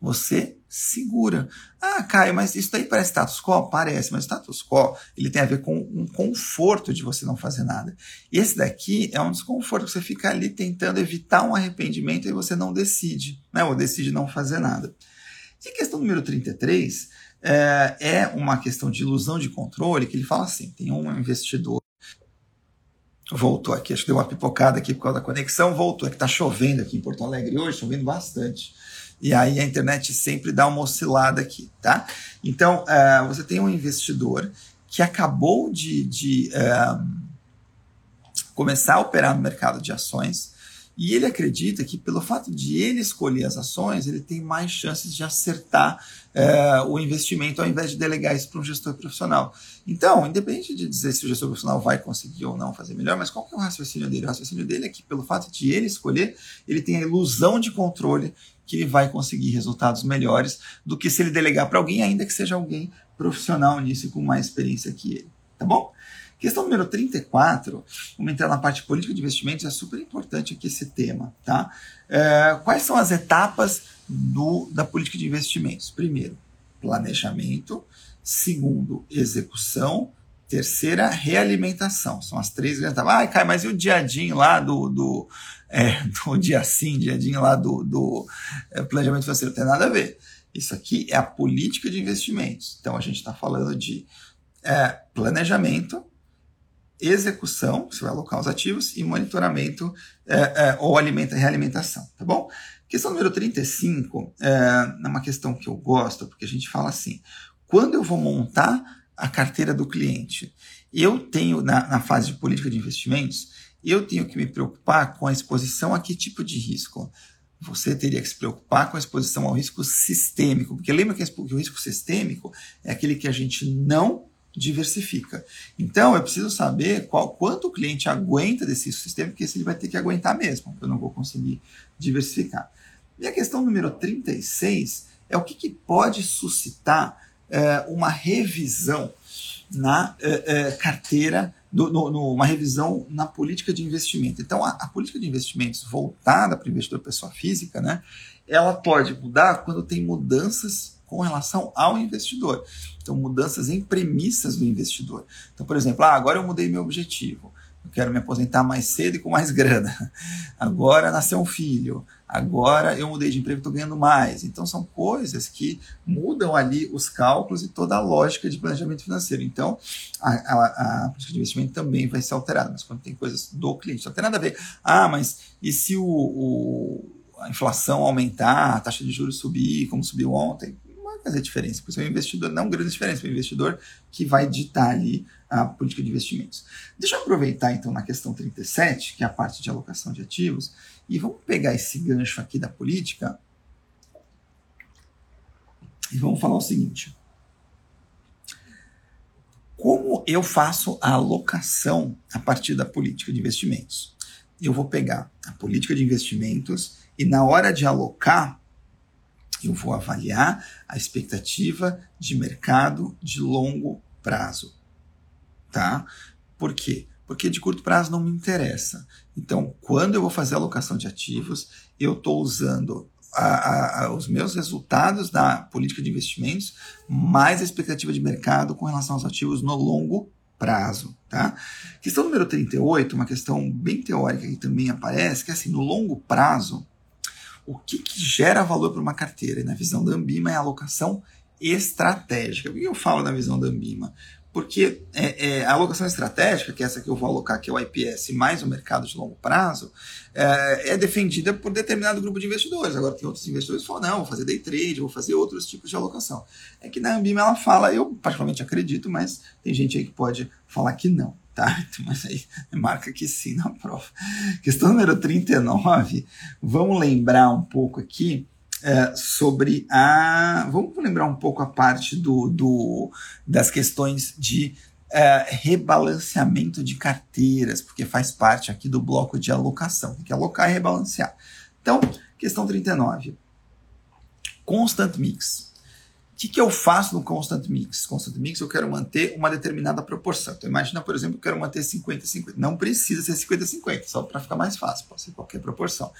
você segura. Ah, Caio, mas isso daí parece status quo? Parece, mas status quo ele tem a ver com um conforto de você não fazer nada. E esse daqui é um desconforto, você fica ali tentando evitar um arrependimento e você não decide, né? ou decide não fazer nada. E questão número 33 é, é uma questão de ilusão de controle, que ele fala assim, tem um investidor voltou aqui, acho que deu uma pipocada aqui por causa da conexão, voltou, é que está chovendo aqui em Porto Alegre hoje, chovendo bastante e aí a internet sempre dá uma oscilada aqui, tá? Então, uh, você tem um investidor que acabou de, de uh, começar a operar no mercado de ações e ele acredita que pelo fato de ele escolher as ações, ele tem mais chances de acertar uh, o investimento ao invés de delegar isso para um gestor profissional. Então, independente de dizer se o gestor profissional vai conseguir ou não fazer melhor, mas qual que é o raciocínio dele? O raciocínio dele é que pelo fato de ele escolher, ele tem a ilusão de controle que ele vai conseguir resultados melhores do que se ele delegar para alguém, ainda que seja alguém profissional nisso e com mais experiência que ele. Tá bom? Questão número 34, vamos entrar na parte política de investimentos, é super importante aqui esse tema. Tá? É, quais são as etapas do, da política de investimentos? Primeiro, planejamento. Segundo, execução. Terceira, realimentação. São as três grandes etapas. Ah, Caio, mas e o diadinho lá do, do, é, do dia sim, diadinho lá do, do é, planejamento financeiro? Não tem nada a ver. Isso aqui é a política de investimentos. Então, a gente está falando de é, planejamento, execução, você vai alocar os ativos, e monitoramento é, é, ou alimenta, realimentação, tá bom? Questão número 35 é, é uma questão que eu gosto, porque a gente fala assim, quando eu vou montar a carteira do cliente. Eu tenho, na, na fase de política de investimentos, eu tenho que me preocupar com a exposição a que tipo de risco? Você teria que se preocupar com a exposição ao risco sistêmico, porque lembra que o risco sistêmico é aquele que a gente não diversifica. Então, eu preciso saber qual, quanto o cliente aguenta desse risco sistêmico, porque esse ele vai ter que aguentar mesmo, eu não vou conseguir diversificar. E a questão número 36 é o que, que pode suscitar é, uma revisão na é, é, carteira, do, no, no, uma revisão na política de investimento. Então, a, a política de investimentos voltada para o investidor pessoa física, né, ela pode mudar quando tem mudanças com relação ao investidor. Então, mudanças em premissas do investidor. Então, por exemplo, ah, agora eu mudei meu objetivo. Quero me aposentar mais cedo e com mais grana. Agora nasceu um filho. Agora eu mudei de emprego e estou ganhando mais. Então, são coisas que mudam ali os cálculos e toda a lógica de planejamento financeiro. Então, a política de investimento também vai ser alterada. Mas quando tem coisas do cliente, não tem nada a ver. Ah, mas e se o, o a inflação aumentar, a taxa de juros subir, como subiu ontem? Fazer diferença, porque é um investidor, não grande diferença, é um investidor que vai ditar ali a política de investimentos. Deixa eu aproveitar então na questão 37, que é a parte de alocação de ativos, e vamos pegar esse gancho aqui da política e vamos falar o seguinte. Como eu faço a alocação a partir da política de investimentos? Eu vou pegar a política de investimentos e na hora de alocar, eu vou avaliar a expectativa de mercado de longo prazo. Tá? Por quê? Porque de curto prazo não me interessa. Então, quando eu vou fazer a alocação de ativos, eu estou usando a, a, os meus resultados da política de investimentos mais a expectativa de mercado com relação aos ativos no longo prazo. Tá? Questão número 38, uma questão bem teórica que também aparece, que é assim, no longo prazo, o que, que gera valor para uma carteira? E na visão da Ambima é a alocação estratégica. Por que eu falo na visão da Ambima? Porque é, é, a alocação estratégica, que é essa que eu vou alocar, que é o IPS, mais o mercado de longo prazo, é, é, defendida por determinado grupo de investidores. Agora tem outros investidores que falam, não, vou fazer day trade, vou fazer outros tipos de alocação. É que na Ambima ela fala, eu particularmente acredito, mas tem gente aí que pode falar que não tá? Mas aí marca que sim na prova. Questão número 39, vamos lembrar um pouco aqui é, sobre a. Vamos lembrar um pouco a parte do, do das questões de é, rebalanceamento de carteiras, porque faz parte aqui do bloco de alocação. Tem que alocar e rebalancear. Então, questão 39. Constant mix. O que, que eu faço no Constant Mix? Constant Mix eu quero manter uma determinada proporção. Então imagina, por exemplo, eu quero manter 50-50. Não precisa ser 50-50, só para ficar mais fácil, pode ser qualquer proporção.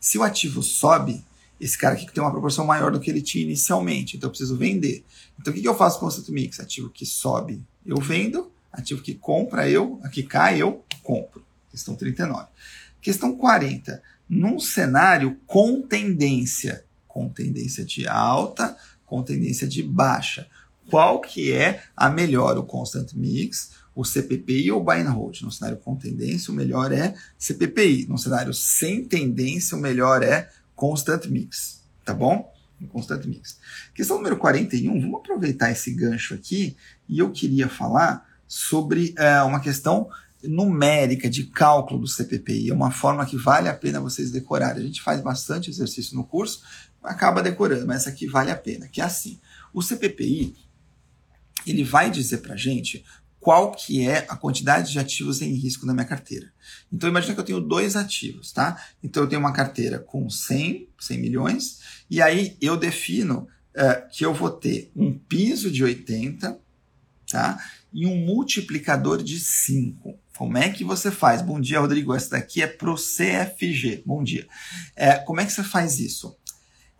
Se o ativo sobe, esse cara aqui tem uma proporção maior do que ele tinha inicialmente, então eu preciso vender. Então o que, que eu faço com o Constant Mix? Ativo que sobe, eu vendo. Ativo que compra, eu. Aqui cai, eu compro. Questão 39. Questão 40. Num cenário com tendência, com tendência de alta, com tendência de baixa. Qual que é a melhor? O Constant Mix, o CPPI ou o Buy and Hold? No cenário com tendência, o melhor é CPPI. No cenário sem tendência, o melhor é Constant Mix. Tá bom? Constant Mix. Questão número 41, vamos aproveitar esse gancho aqui e eu queria falar sobre é, uma questão numérica de cálculo do CPPI. É uma forma que vale a pena vocês decorarem. A gente faz bastante exercício no curso, acaba decorando, mas essa aqui vale a pena, que é assim. O CPPI, ele vai dizer para gente qual que é a quantidade de ativos em risco na minha carteira. Então imagina que eu tenho dois ativos, tá? Então eu tenho uma carteira com 100, 100 milhões, e aí eu defino uh, que eu vou ter um piso de 80, tá? E um multiplicador de 5. Como é que você faz? Bom dia, Rodrigo. Essa daqui é para o CFG. Bom dia. É, como é que você faz isso?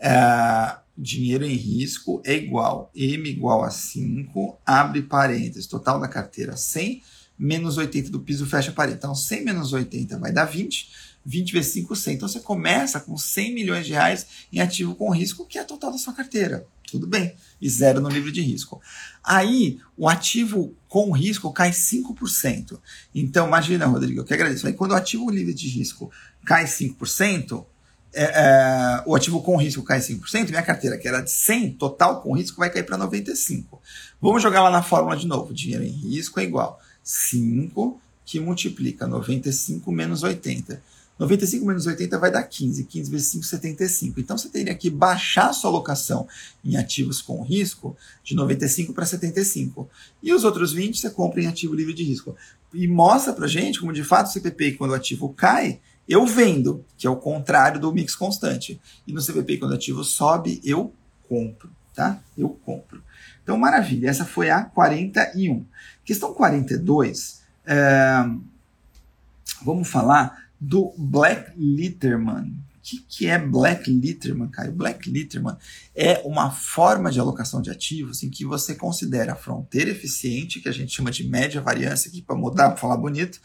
É, dinheiro em risco é igual M igual a 5, abre parênteses, total da carteira 100, menos 80 do piso, fecha parênteses. Então, 100 menos 80 vai dar 20, 20 vezes 5, 100. Então, você começa com 100 milhões de reais em ativo com risco, que é total da sua carteira. Tudo bem. E zero no livro de risco. Aí, o ativo com risco cai 5%. Então, imagina, Rodrigo, eu que agradeço. Aí, quando o ativo livre de risco cai 5%, é, é, o ativo com risco cai 5%, minha carteira, que era de 100, total com risco, vai cair para 95. Vamos jogar lá na fórmula de novo. Dinheiro em risco é igual 5 que multiplica 95 menos 80. 95 menos 80 vai dar 15. 15 vezes 5, 75. Então você teria que baixar a sua alocação em ativos com risco de 95 para 75. E os outros 20 você compra em ativo livre de risco. E mostra para gente como de fato o CPP, quando o ativo cai, eu vendo, que é o contrário do mix constante. E no CVP, quando o ativo sobe, eu compro. tá? Eu compro. Então, maravilha, essa foi a 41. Questão 42, é, vamos falar do Black Litterman. O que, que é Black Litterman, cara? Black Litterman é uma forma de alocação de ativos em que você considera a fronteira eficiente, que a gente chama de média variância, aqui para mudar, para falar bonito,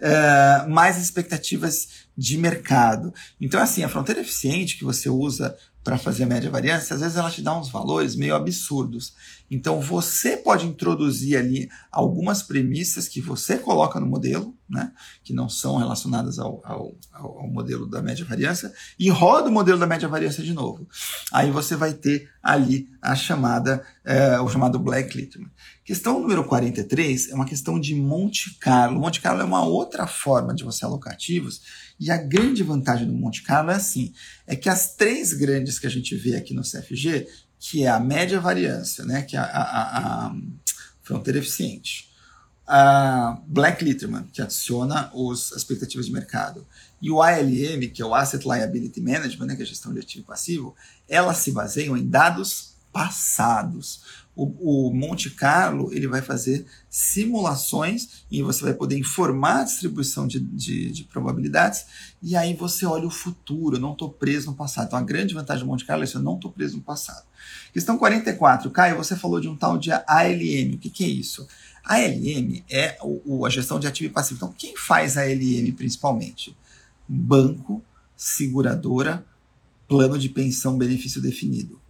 é, mais expectativas de mercado. Então, assim, a fronteira eficiente que você usa para fazer a média variância, às vezes ela te dá uns valores meio absurdos. Então você pode introduzir ali algumas premissas que você coloca no modelo, né, que não são relacionadas ao, ao, ao modelo da média variância, e roda o modelo da média variância de novo. Aí você vai ter ali a chamada, é, o chamado Black Litman. Questão número 43 é uma questão de Monte Carlo. Monte Carlo é uma outra forma de você alocar ativos, e a grande vantagem do Monte Carlo é assim, é que as três grandes que a gente vê aqui no CFG, que é a média variância, né, que é a, a, a fronteira eficiente, a Black Litterman, que adiciona os, as expectativas de mercado, e o ALM, que é o Asset Liability Management, né, que é a gestão de ativo passivo, elas se baseiam em dados passados. O, o, Monte Carlo ele vai fazer simulações e você vai poder informar a distribuição de, de, de probabilidades e aí você olha o futuro. Eu não estou preso no passado. Então a grande vantagem do Monte Carlo é que eu não estou preso no passado. Questão 44. Caio, você falou de um tal de ALM. O que, que é isso? A ALM é o, a gestão de ativo e passivo. Então quem faz ALM principalmente? Banco, seguradora, plano de pensão benefício definido.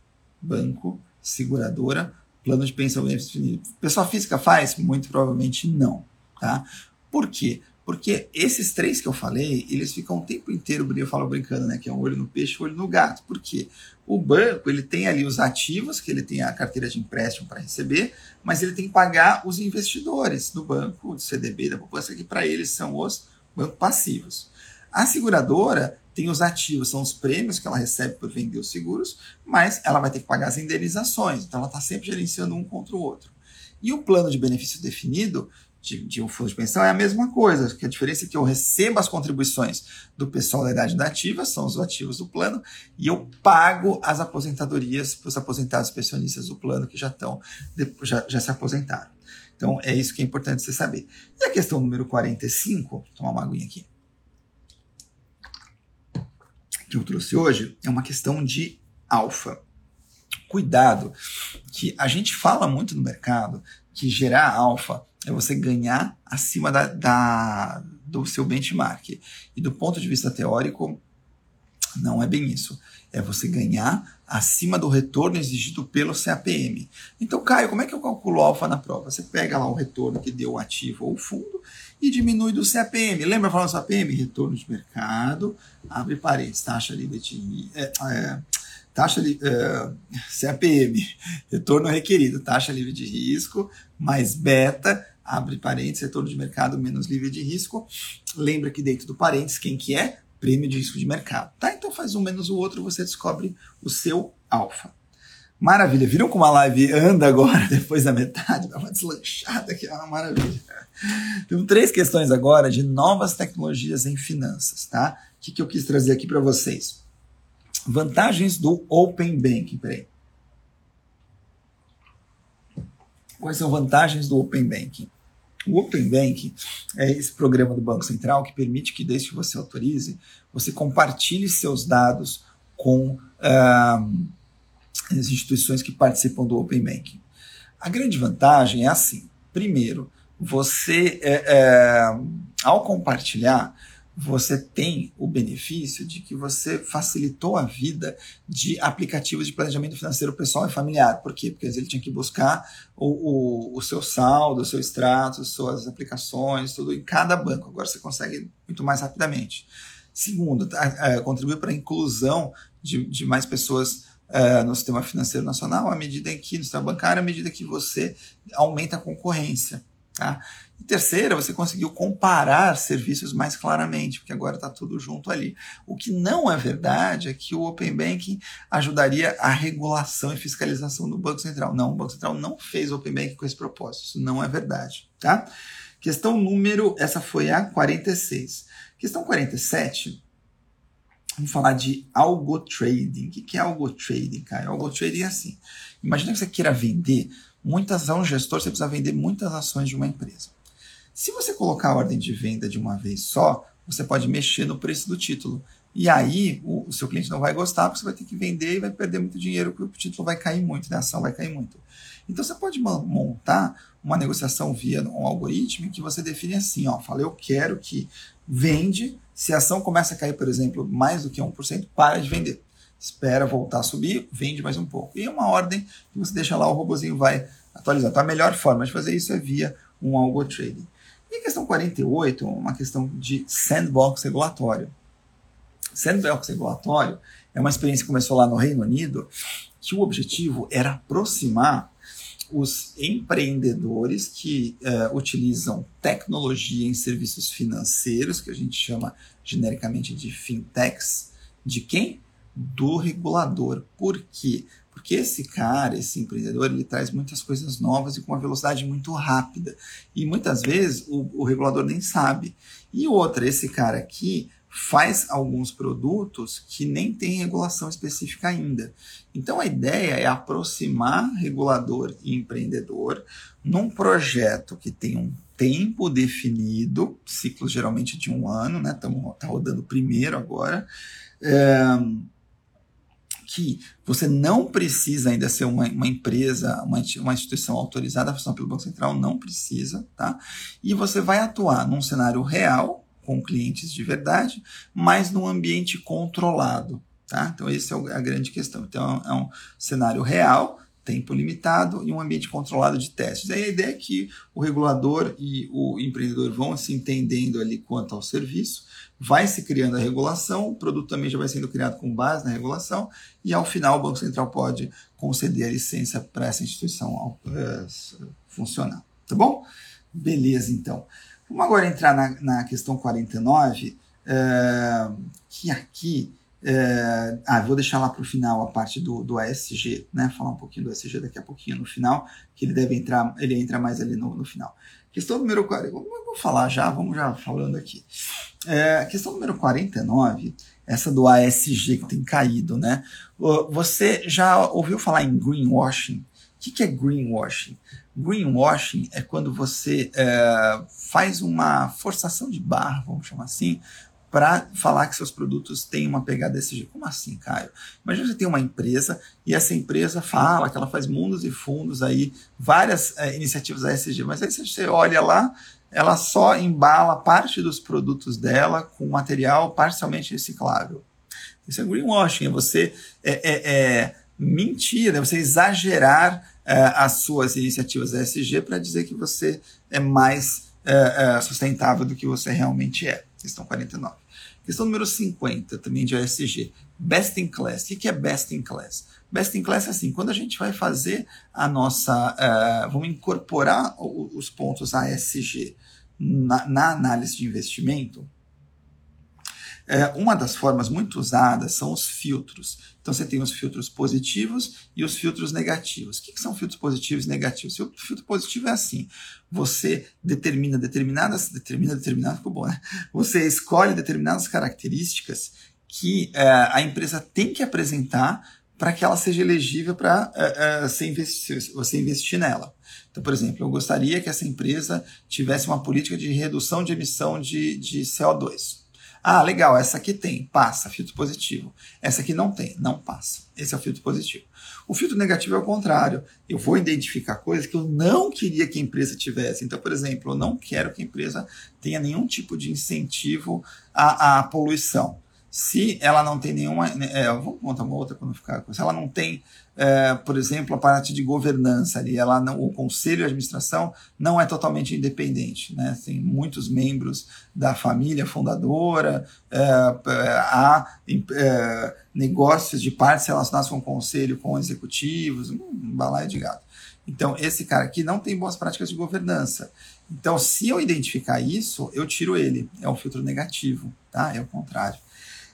Banco, seguradora, plano de pensão benefício definido. Pessoa física faz? Muito provavelmente não. Tá? Por quê? Porque esses três que eu falei, eles ficam o tempo inteiro, eu falo brincando, né? Que é um olho no peixe, um olho no gato. Por quê? O banco, ele tem ali os ativos, que ele tem a carteira de empréstimo para receber, mas ele tem que pagar os investidores do banco, do CDB, da poupança, que para eles são os bancos passivos. A seguradora tem os ativos, são os prêmios que ela recebe por vender os seguros, mas ela vai ter que pagar as indenizações, então ela está sempre gerenciando um contra o outro. E o plano de benefício definido de, de, um fundo de pensão é a mesma coisa, que a diferença é que eu recebo as contribuições do pessoal da idade da ativa, são os ativos do plano, e eu pago as aposentadorias para os aposentados pensionistas do plano que já estão já, já se aposentaram. Então é isso que é importante você saber. E a questão número 45, vou tomar uma aguinha aqui que eu trouxe hoje é uma questão de alfa. Cuidado, que a gente fala muito no mercado que gerar alfa é você ganhar acima da, da, do seu benchmark. E do ponto de vista teórico, não é bem isso. É você ganhar acima do retorno exigido pelo CAPM. Então, Caio, como é que eu calculo alfa na prova? Você pega lá o retorno que deu o ativo ou o fundo e diminui do CAPM. Lembra falar do CAPM? Retorno de mercado, abre parênteses, taxa livre de. É, é, taxa é, CAPM, retorno requerido, taxa livre de risco, mais beta, abre parênteses, retorno de mercado menos livre de risco. Lembra que dentro do parênteses, quem que é? Prêmio de risco de mercado. Tá? Então faz um menos o outro, você descobre o seu alfa. Maravilha. Viram como a live anda agora, depois da metade? Dá uma deslanchada aqui, é uma maravilha. Tem três questões agora de novas tecnologias em finanças, tá? O que, que eu quis trazer aqui para vocês? Vantagens do Open Banking. Peraí. Quais são vantagens do Open Banking? O Open Banking é esse programa do Banco Central que permite que, desde que você autorize, você compartilhe seus dados com. Uh, as instituições que participam do Open Banking. A grande vantagem é assim: primeiro, você, é, é, ao compartilhar, você tem o benefício de que você facilitou a vida de aplicativos de planejamento financeiro pessoal e familiar. Por quê? Porque ele tinha que buscar o, o, o seu saldo, o seu extrato, suas aplicações, tudo em cada banco. Agora você consegue muito mais rapidamente. Segundo, tá, é, contribuir para a inclusão de, de mais pessoas uh, no sistema financeiro nacional, à medida em que, no sistema bancário, à medida que você aumenta a concorrência. Tá? E terceira, você conseguiu comparar serviços mais claramente, porque agora está tudo junto ali. O que não é verdade é que o Open Banking ajudaria a regulação e fiscalização do Banco Central. Não, o Banco Central não fez Open Banking com esse propósito. Isso não é verdade. Tá? Questão número, essa foi a 46. Questão 47 Vamos falar de algo trading. O que é algo trading, cara? Algo trading é assim. Imagina que você queira vender muitas, é um gestor, você precisa vender muitas ações de uma empresa. Se você colocar a ordem de venda de uma vez só, você pode mexer no preço do título. E aí o, o, seu cliente não vai gostar, porque você vai ter que vender e vai perder muito dinheiro, porque o título vai cair muito, né? a ação vai cair muito. Então você pode montar uma negociação via um algoritmo que você define assim, ó, fala, eu quero que vende, se a ação começa a cair, por exemplo, mais do que 1%, para de vender. Espera voltar a subir, vende mais um pouco. E é uma ordem que você deixa lá, o robozinho vai atualizar. Então a melhor forma de fazer isso é via um algo trading. E a questão 48, uma questão de sandbox regulatório. Sandbox regulatório é uma experiência que começou lá no Reino Unido, que o objetivo era aproximar os empreendedores que uh, utilizam tecnologia em serviços financeiros, que a gente chama genericamente de fintechs, de quem? Do regulador. Por quê? Porque esse cara, esse empreendedor, ele traz muitas coisas novas e com uma velocidade muito rápida. E muitas vezes o, o regulador nem sabe. E outra, esse cara aqui faz alguns produtos que nem tem regulação específica ainda. Então a ideia é aproximar regulador e empreendedor num projeto que tem um tempo definido, ciclos geralmente de um ano, né? Estamos tá rodando primeiro agora. É, que você não precisa ainda ser uma, uma empresa, uma, uma instituição autorizada a funcionar pelo Banco Central, não precisa, tá? E você vai atuar num cenário real, com clientes de verdade, mas num ambiente controlado, tá? Então, essa é a grande questão. Então, é um cenário real, tempo limitado e um ambiente controlado de testes. Aí a ideia é que o regulador e o empreendedor vão se entendendo ali quanto ao serviço, vai se criando a regulação, o produto também já vai sendo criado com base na regulação, e ao final o Banco Central pode conceder a licença para essa instituição é, funcionar. Tá bom? Beleza, então. Vamos agora entrar na, na questão 49, é, que aqui é, ah, vou deixar lá para o final a parte do, do ASG, né? Falar um pouquinho do ASG daqui a pouquinho no final, que ele deve entrar, ele entra mais ali no, no final. Questão número 40, vou, falar já, vamos já falando aqui. É, questão número 49, essa do ASG que tem caído, né? Você já ouviu falar em greenwashing? O que, que é greenwashing? Greenwashing é quando você é, faz uma forçação de barra, vamos chamar assim, para falar que seus produtos têm uma pegada jeito. Como assim, Caio? Imagina você tem uma empresa e essa empresa fala que ela faz mundos e fundos aí, várias é, iniciativas ASG, mas aí você olha lá, ela só embala parte dos produtos dela com material parcialmente reciclável. Isso é greenwashing, é você é, é, é mentir, é você exagerar é, as suas iniciativas ASG para dizer que você é mais é, sustentável do que você realmente é. Questão 49. Questão número 50, também de ASG. Best in class. O que é best in class? Best in class é assim, quando a gente vai fazer a nossa. Uh, vamos incorporar os pontos ASG na, na análise de investimento, é, uma das formas muito usadas são os filtros. Então você tem os filtros positivos e os filtros negativos. O que, que são filtros positivos e negativos? O filtro positivo é assim: você determina determinadas, determina determinado, ficou bom, né? Você escolhe determinadas características que é, a empresa tem que apresentar para que ela seja elegível para é, é, você investir nela. Então, por exemplo, eu gostaria que essa empresa tivesse uma política de redução de emissão de, de CO2. Ah, legal, essa aqui tem, passa, filtro positivo. Essa aqui não tem, não passa. Esse é o filtro positivo. O filtro negativo é o contrário. Eu vou identificar coisas que eu não queria que a empresa tivesse. Então, por exemplo, eu não quero que a empresa tenha nenhum tipo de incentivo à, à poluição se ela não tem nenhuma. Né, é, vamos contar uma outra quando ficar. Se ela não tem, é, por exemplo, a parte de governança ali, ela não, o conselho de administração não é totalmente independente. Né? Tem muitos membros da família fundadora, é, é há é, negócios de partes relacionados com o conselho, com executivos, um balaio de gato. Então, esse cara aqui não tem boas práticas de governança. Então, se eu identificar isso, eu tiro ele. É um filtro negativo, tá? É o contrário.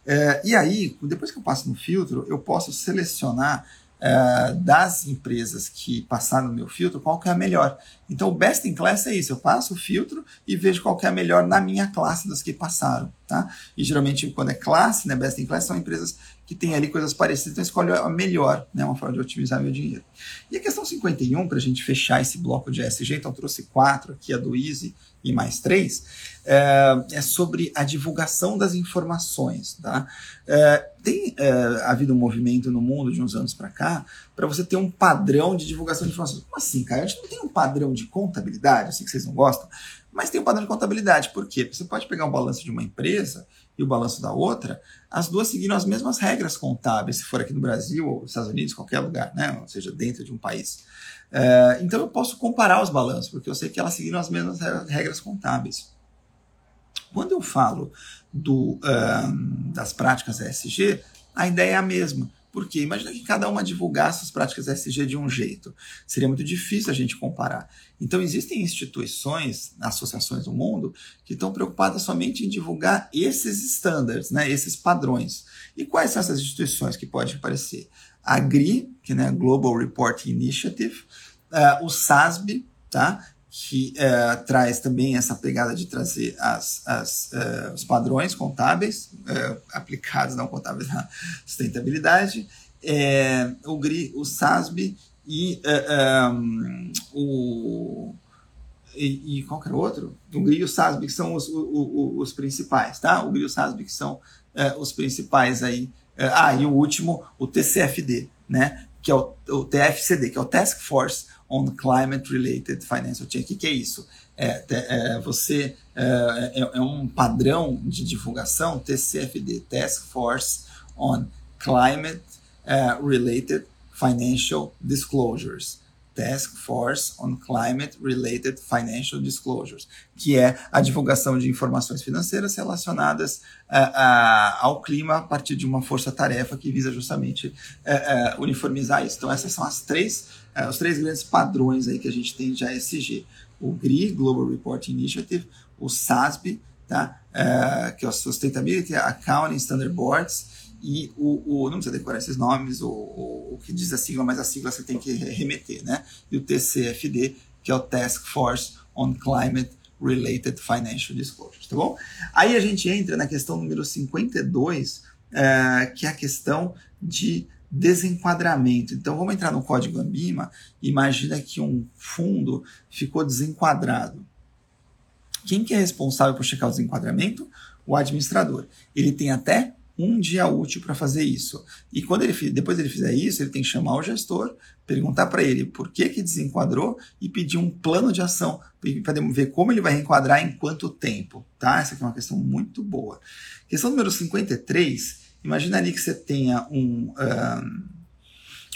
É, e aí, depois que eu passo no filtro, eu posso selecionar é, das empresas que passaram no meu filtro qual que é a melhor. Então, o best in class é isso: eu passo o filtro e vejo qual que é a melhor na minha classe das que passaram. Tá? E geralmente, quando é classe, né, best in class, são empresas que têm ali coisas parecidas, então escolhe a melhor, né, uma forma de otimizar meu dinheiro. E a questão 51, para a gente fechar esse bloco de ESG, então trouxe quatro aqui, a do Easy e mais três, é, é sobre a divulgação das informações. Tá? É, tem é, havido um movimento no mundo de uns anos para cá para você ter um padrão de divulgação de informações. Como assim, cara? A gente não tem um padrão de contabilidade, eu sei que vocês não gostam, mas tem um padrão de contabilidade. Por quê? Você pode pegar o balanço de uma empresa e o balanço da outra, as duas seguiram as mesmas regras contábeis, se for aqui no Brasil ou nos Estados Unidos, qualquer lugar, né? ou seja, dentro de um país. É, então eu posso comparar os balanços, porque eu sei que elas seguiram as mesmas regras contábeis. Quando eu falo do, das práticas ESG, a ideia é a mesma. Porque imagina que cada uma divulgasse as práticas ESG de um jeito. Seria muito difícil a gente comparar. Então, existem instituições, associações do mundo, que estão preocupadas somente em divulgar esses standards, né, esses padrões. E quais são essas instituições que podem aparecer? A GRI, que é né, Global Reporting Initiative, uh, o SASB, tá? Que uh, traz também essa pegada de trazer as, as, uh, os padrões contábeis uh, aplicados, não contábeis, na sustentabilidade, o, GRI, o SASB e um, o. E, e qual que era o outro? O GRI e o SASB, que são os, os, os principais, tá? O GRI e o SASB, que são os principais aí. ah, e o último, o TCFD, né? Que é o, o TFCD, que é o Task Force on Climate Related Financial Change. O que, que é isso? É, é você é, é, é, um padrão de divulgação TCFD, Task Force on Climate uh, Related Financial Disclosures. Task Force on Climate Related Financial Disclosures, que é a divulgação de informações financeiras relacionadas uh, uh, ao clima a partir de uma força-tarefa que visa justamente uh, uniformizar isso. Então, essas são as três, os três grandes padrões aí que a gente tem de ASG. O GRI, Global Reporting Initiative, o SASB, tá? que é o Sustainability Accounting Standard Boards, e o, o, não precisa decorar esses nomes, o, o, o, que diz a sigla, mas a sigla você tem que remeter, né? E o TCFD, que é o Task Force on Climate Related Financial Disclosures, tá bom? Aí a gente entra na questão número 52, é, que é a questão de desenquadramento. Então vamos entrar no código Ambima, imagina que um fundo ficou desenquadrado. Quem que é responsável por checar o desenquadramento? O administrador. Ele tem até um dia útil para fazer isso. E quando ele depois ele fizer isso, ele tem que chamar o gestor, perguntar para ele por que que desenquadrou e pedir um plano de ação para ver como ele vai reenquadrar em quanto tempo, tá? Essa aqui é uma questão muito boa. Questão número 53, imagina ali que você tenha um,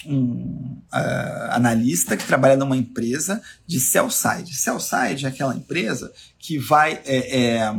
um uh, analista que trabalha numa empresa de sell side. Sell side é aquela empresa que vai é, é,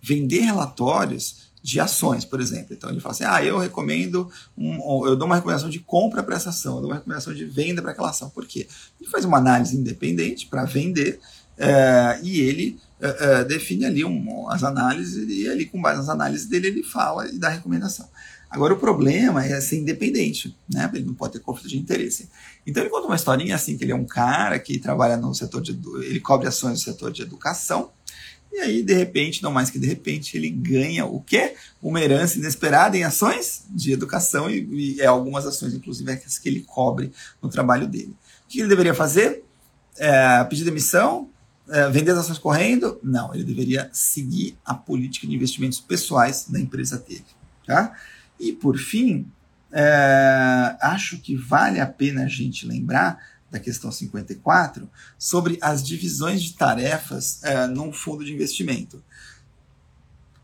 vender relatórios de ações, por exemplo. Então ele fala assim: ah, eu recomendo, um, eu dou uma recomendação de compra para essa ação, eu dou uma recomendação de venda para aquela ação. Por quê? Ele faz uma análise independente para vender é, e ele é, é, define ali um, as análises e ali com base nas análises dele ele fala e dá recomendação. Agora o problema é ser independente, né? Ele não pode ter conflito de interesse. Então ele conta uma historinha assim que ele é um cara que trabalha no setor de ele cobre ações no setor de educação e aí, de repente, não mais que de repente, ele ganha o quê? Uma herança inesperada em ações de educação e, e é algumas ações, inclusive, é que ele cobre no trabalho dele. O que ele deveria fazer? É, pedir demissão? É, vender as ações correndo? Não, ele deveria seguir a política de investimentos pessoais da empresa dele. Tá? E, por fim, é, acho que vale a pena a gente lembrar da questão 54, sobre as divisões de tarefas é, num fundo de investimento.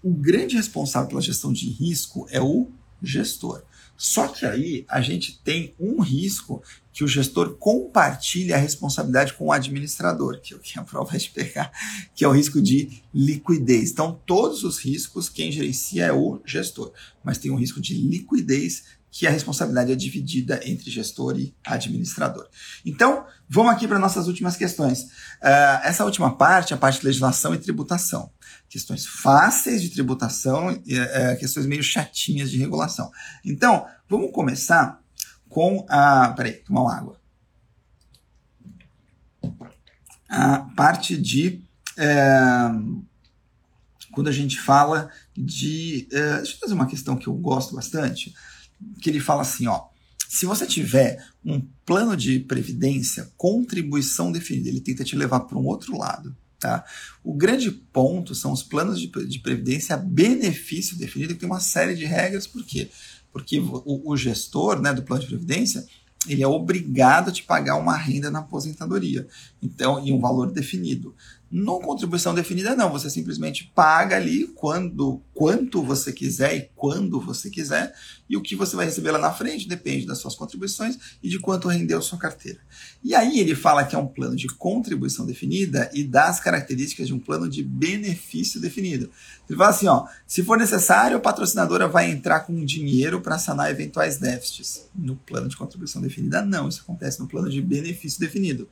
O grande responsável pela gestão de risco é o gestor. Só que aí a gente tem um risco que o gestor compartilha a responsabilidade com o administrador, que é o que a prova vai te pegar, que é o risco de liquidez. Então, todos os riscos, quem gerencia é o gestor, mas tem um risco de liquidez que a responsabilidade é dividida entre gestor e administrador. Então, vamos aqui para nossas últimas questões. Uh, essa última parte, a parte de legislação e tributação. Questões fáceis de tributação uh, questões meio chatinhas de regulação. Então, vamos começar com a. Peraí, tomar uma água. A parte de. Uh, quando a gente fala de. Deixa eu fazer uma questão que eu gosto bastante, que ele fala assim, ó. Se você tiver um plano de previdência, contribuição definida, ele tenta te levar para um outro lado. Tá? O grande ponto são os planos de, de previdência benefício definido, que tem uma série de regras, por quê? Porque o, o gestor né, do plano de previdência ele é obrigado a te pagar uma renda na aposentadoria, então e um valor definido. No contribuição definida, não. Você simplesmente paga ali quando, quanto você quiser e quando você quiser. E o que você vai receber lá na frente depende das suas contribuições e de quanto rendeu sua carteira. E aí ele fala que é um plano de contribuição definida e das características de um plano de benefício definido. Ele fala assim, ó, se for necessário, a patrocinadora vai entrar com dinheiro para sanar eventuais déficits. No plano de contribuição definida, não. Isso acontece no plano de benefício definido.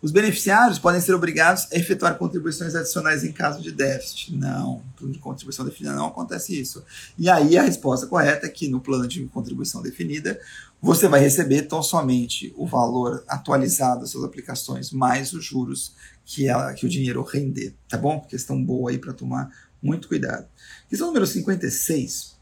Os beneficiários podem ser obrigados a efetuar contribuições adicionais em caso de déficit. Não, no plano de contribuição definida não acontece isso. E aí a resposta correta é que no plano de contribuição definida você vai receber tão somente o valor atualizado das suas aplicações mais os juros que, ela, que o dinheiro render, tá bom? Questão boa aí para tomar muito cuidado. Questão número 56.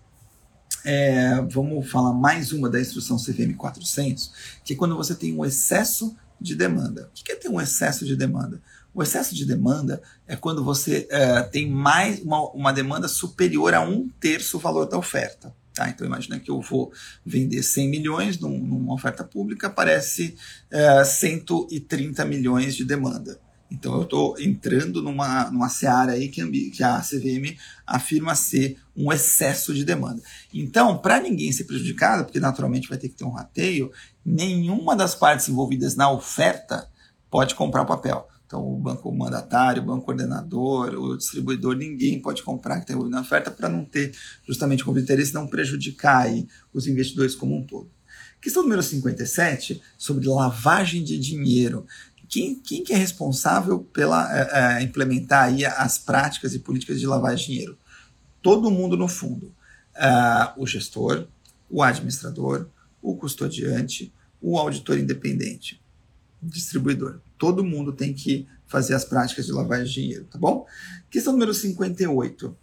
É, vamos falar mais uma da instrução CVM 400, que é quando você tem um excesso de demanda. O que é ter um excesso de demanda? O excesso de demanda é quando você é, tem mais uma, uma demanda superior a um terço o valor da oferta. Tá? Então imagina que eu vou vender 100 milhões num, numa oferta pública, aparece é, 130 milhões de demanda. Então eu estou entrando numa, numa seara aí que, que a CVM afirma ser um excesso de demanda. Então, para ninguém ser prejudicado, porque naturalmente vai ter que ter um rateio, nenhuma das partes envolvidas na oferta pode comprar o papel. Então, o banco mandatário, o banco coordenador, o distribuidor, ninguém pode comprar que está envolvido na oferta para não ter justamente de interesse, não prejudicar aí os investidores como um todo. Questão número 57, sobre lavagem de dinheiro quem, quem que é responsável pela é, é, implementar aí as práticas e políticas de lavagem de dinheiro? Todo mundo no fundo. É, o gestor, o administrador, o custodiante, o auditor independente, distribuidor. Todo mundo tem que fazer as práticas de lavagem de dinheiro, tá bom? Questão número 58.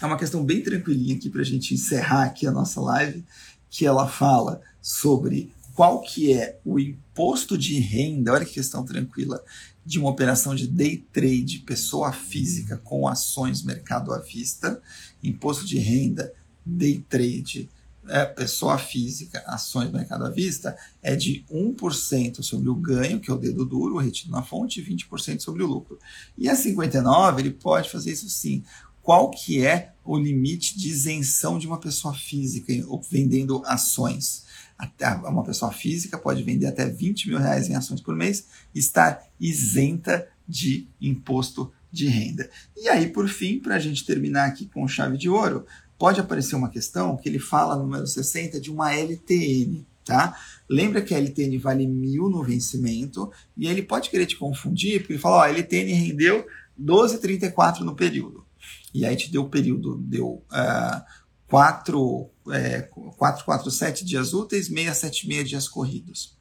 É uma questão bem tranquilinha aqui para a gente encerrar aqui a nossa live, que ela fala sobre qual que é o imposto de renda, olha que questão tranquila, de uma operação de day trade, pessoa física com ações mercado à vista, imposto de renda, day trade, é, pessoa física, ações mercado à vista, é de 1% sobre o ganho, que é o dedo duro, retido na fonte, e 20% sobre o lucro. E a 59, ele pode fazer isso sim. Qual que é o limite de isenção de uma pessoa física vendendo ações? até uma pessoa física pode vender até 20 mil reais em ações por mês e estar isenta de imposto de renda. E aí, por fim, para a gente terminar aqui com chave de ouro, pode aparecer uma questão que ele fala no número 60 de uma LTN. Tá? Lembra que a LTN vale mil no vencimento e ele pode querer te confundir, porque ele fala, ó, a LTN rendeu 12,34 no período. E aí te deu o período, deu uh, 4, é, 447 dias úteis, 676 dias corridos.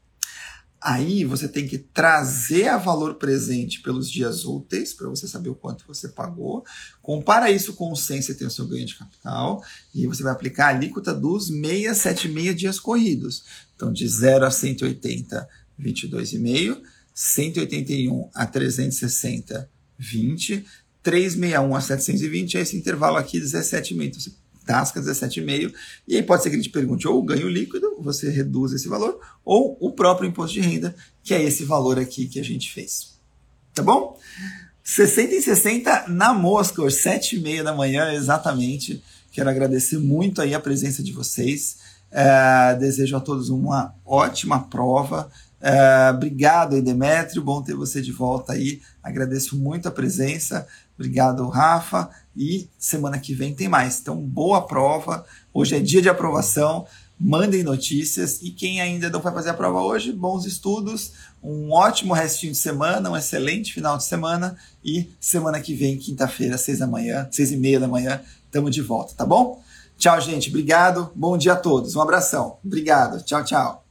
Aí você tem que trazer a valor presente pelos dias úteis, para você saber o quanto você pagou. Compara isso com o 100, você tem o seu ganho de capital. E você vai aplicar a alíquota dos 676 dias corridos. Então, de 0 a 180, 22,5. 181 a 360, 20. 361 a 720, é esse intervalo aqui, 17,5. Então, você tasca 17,5. E aí pode ser que ele te pergunte ou o ganho líquido, você reduz esse valor, ou o próprio imposto de renda, que é esse valor aqui que a gente fez. Tá bom? 60 e 60 na mosca, às 7 e meia da manhã, exatamente. Quero agradecer muito aí a presença de vocês. É, desejo a todos uma ótima prova. É, obrigado Demétrio. Bom ter você de volta aí. Agradeço muito a presença. Obrigado, Rafa. E semana que vem tem mais. Então, boa prova. Hoje é dia de aprovação. Mandem notícias. E quem ainda não vai fazer a prova hoje, bons estudos. Um ótimo restinho de semana, um excelente final de semana. E semana que vem, quinta-feira, seis da manhã, seis e meia da manhã, estamos de volta, tá bom? Tchau, gente. Obrigado. Bom dia a todos. Um abração. Obrigado. Tchau, tchau.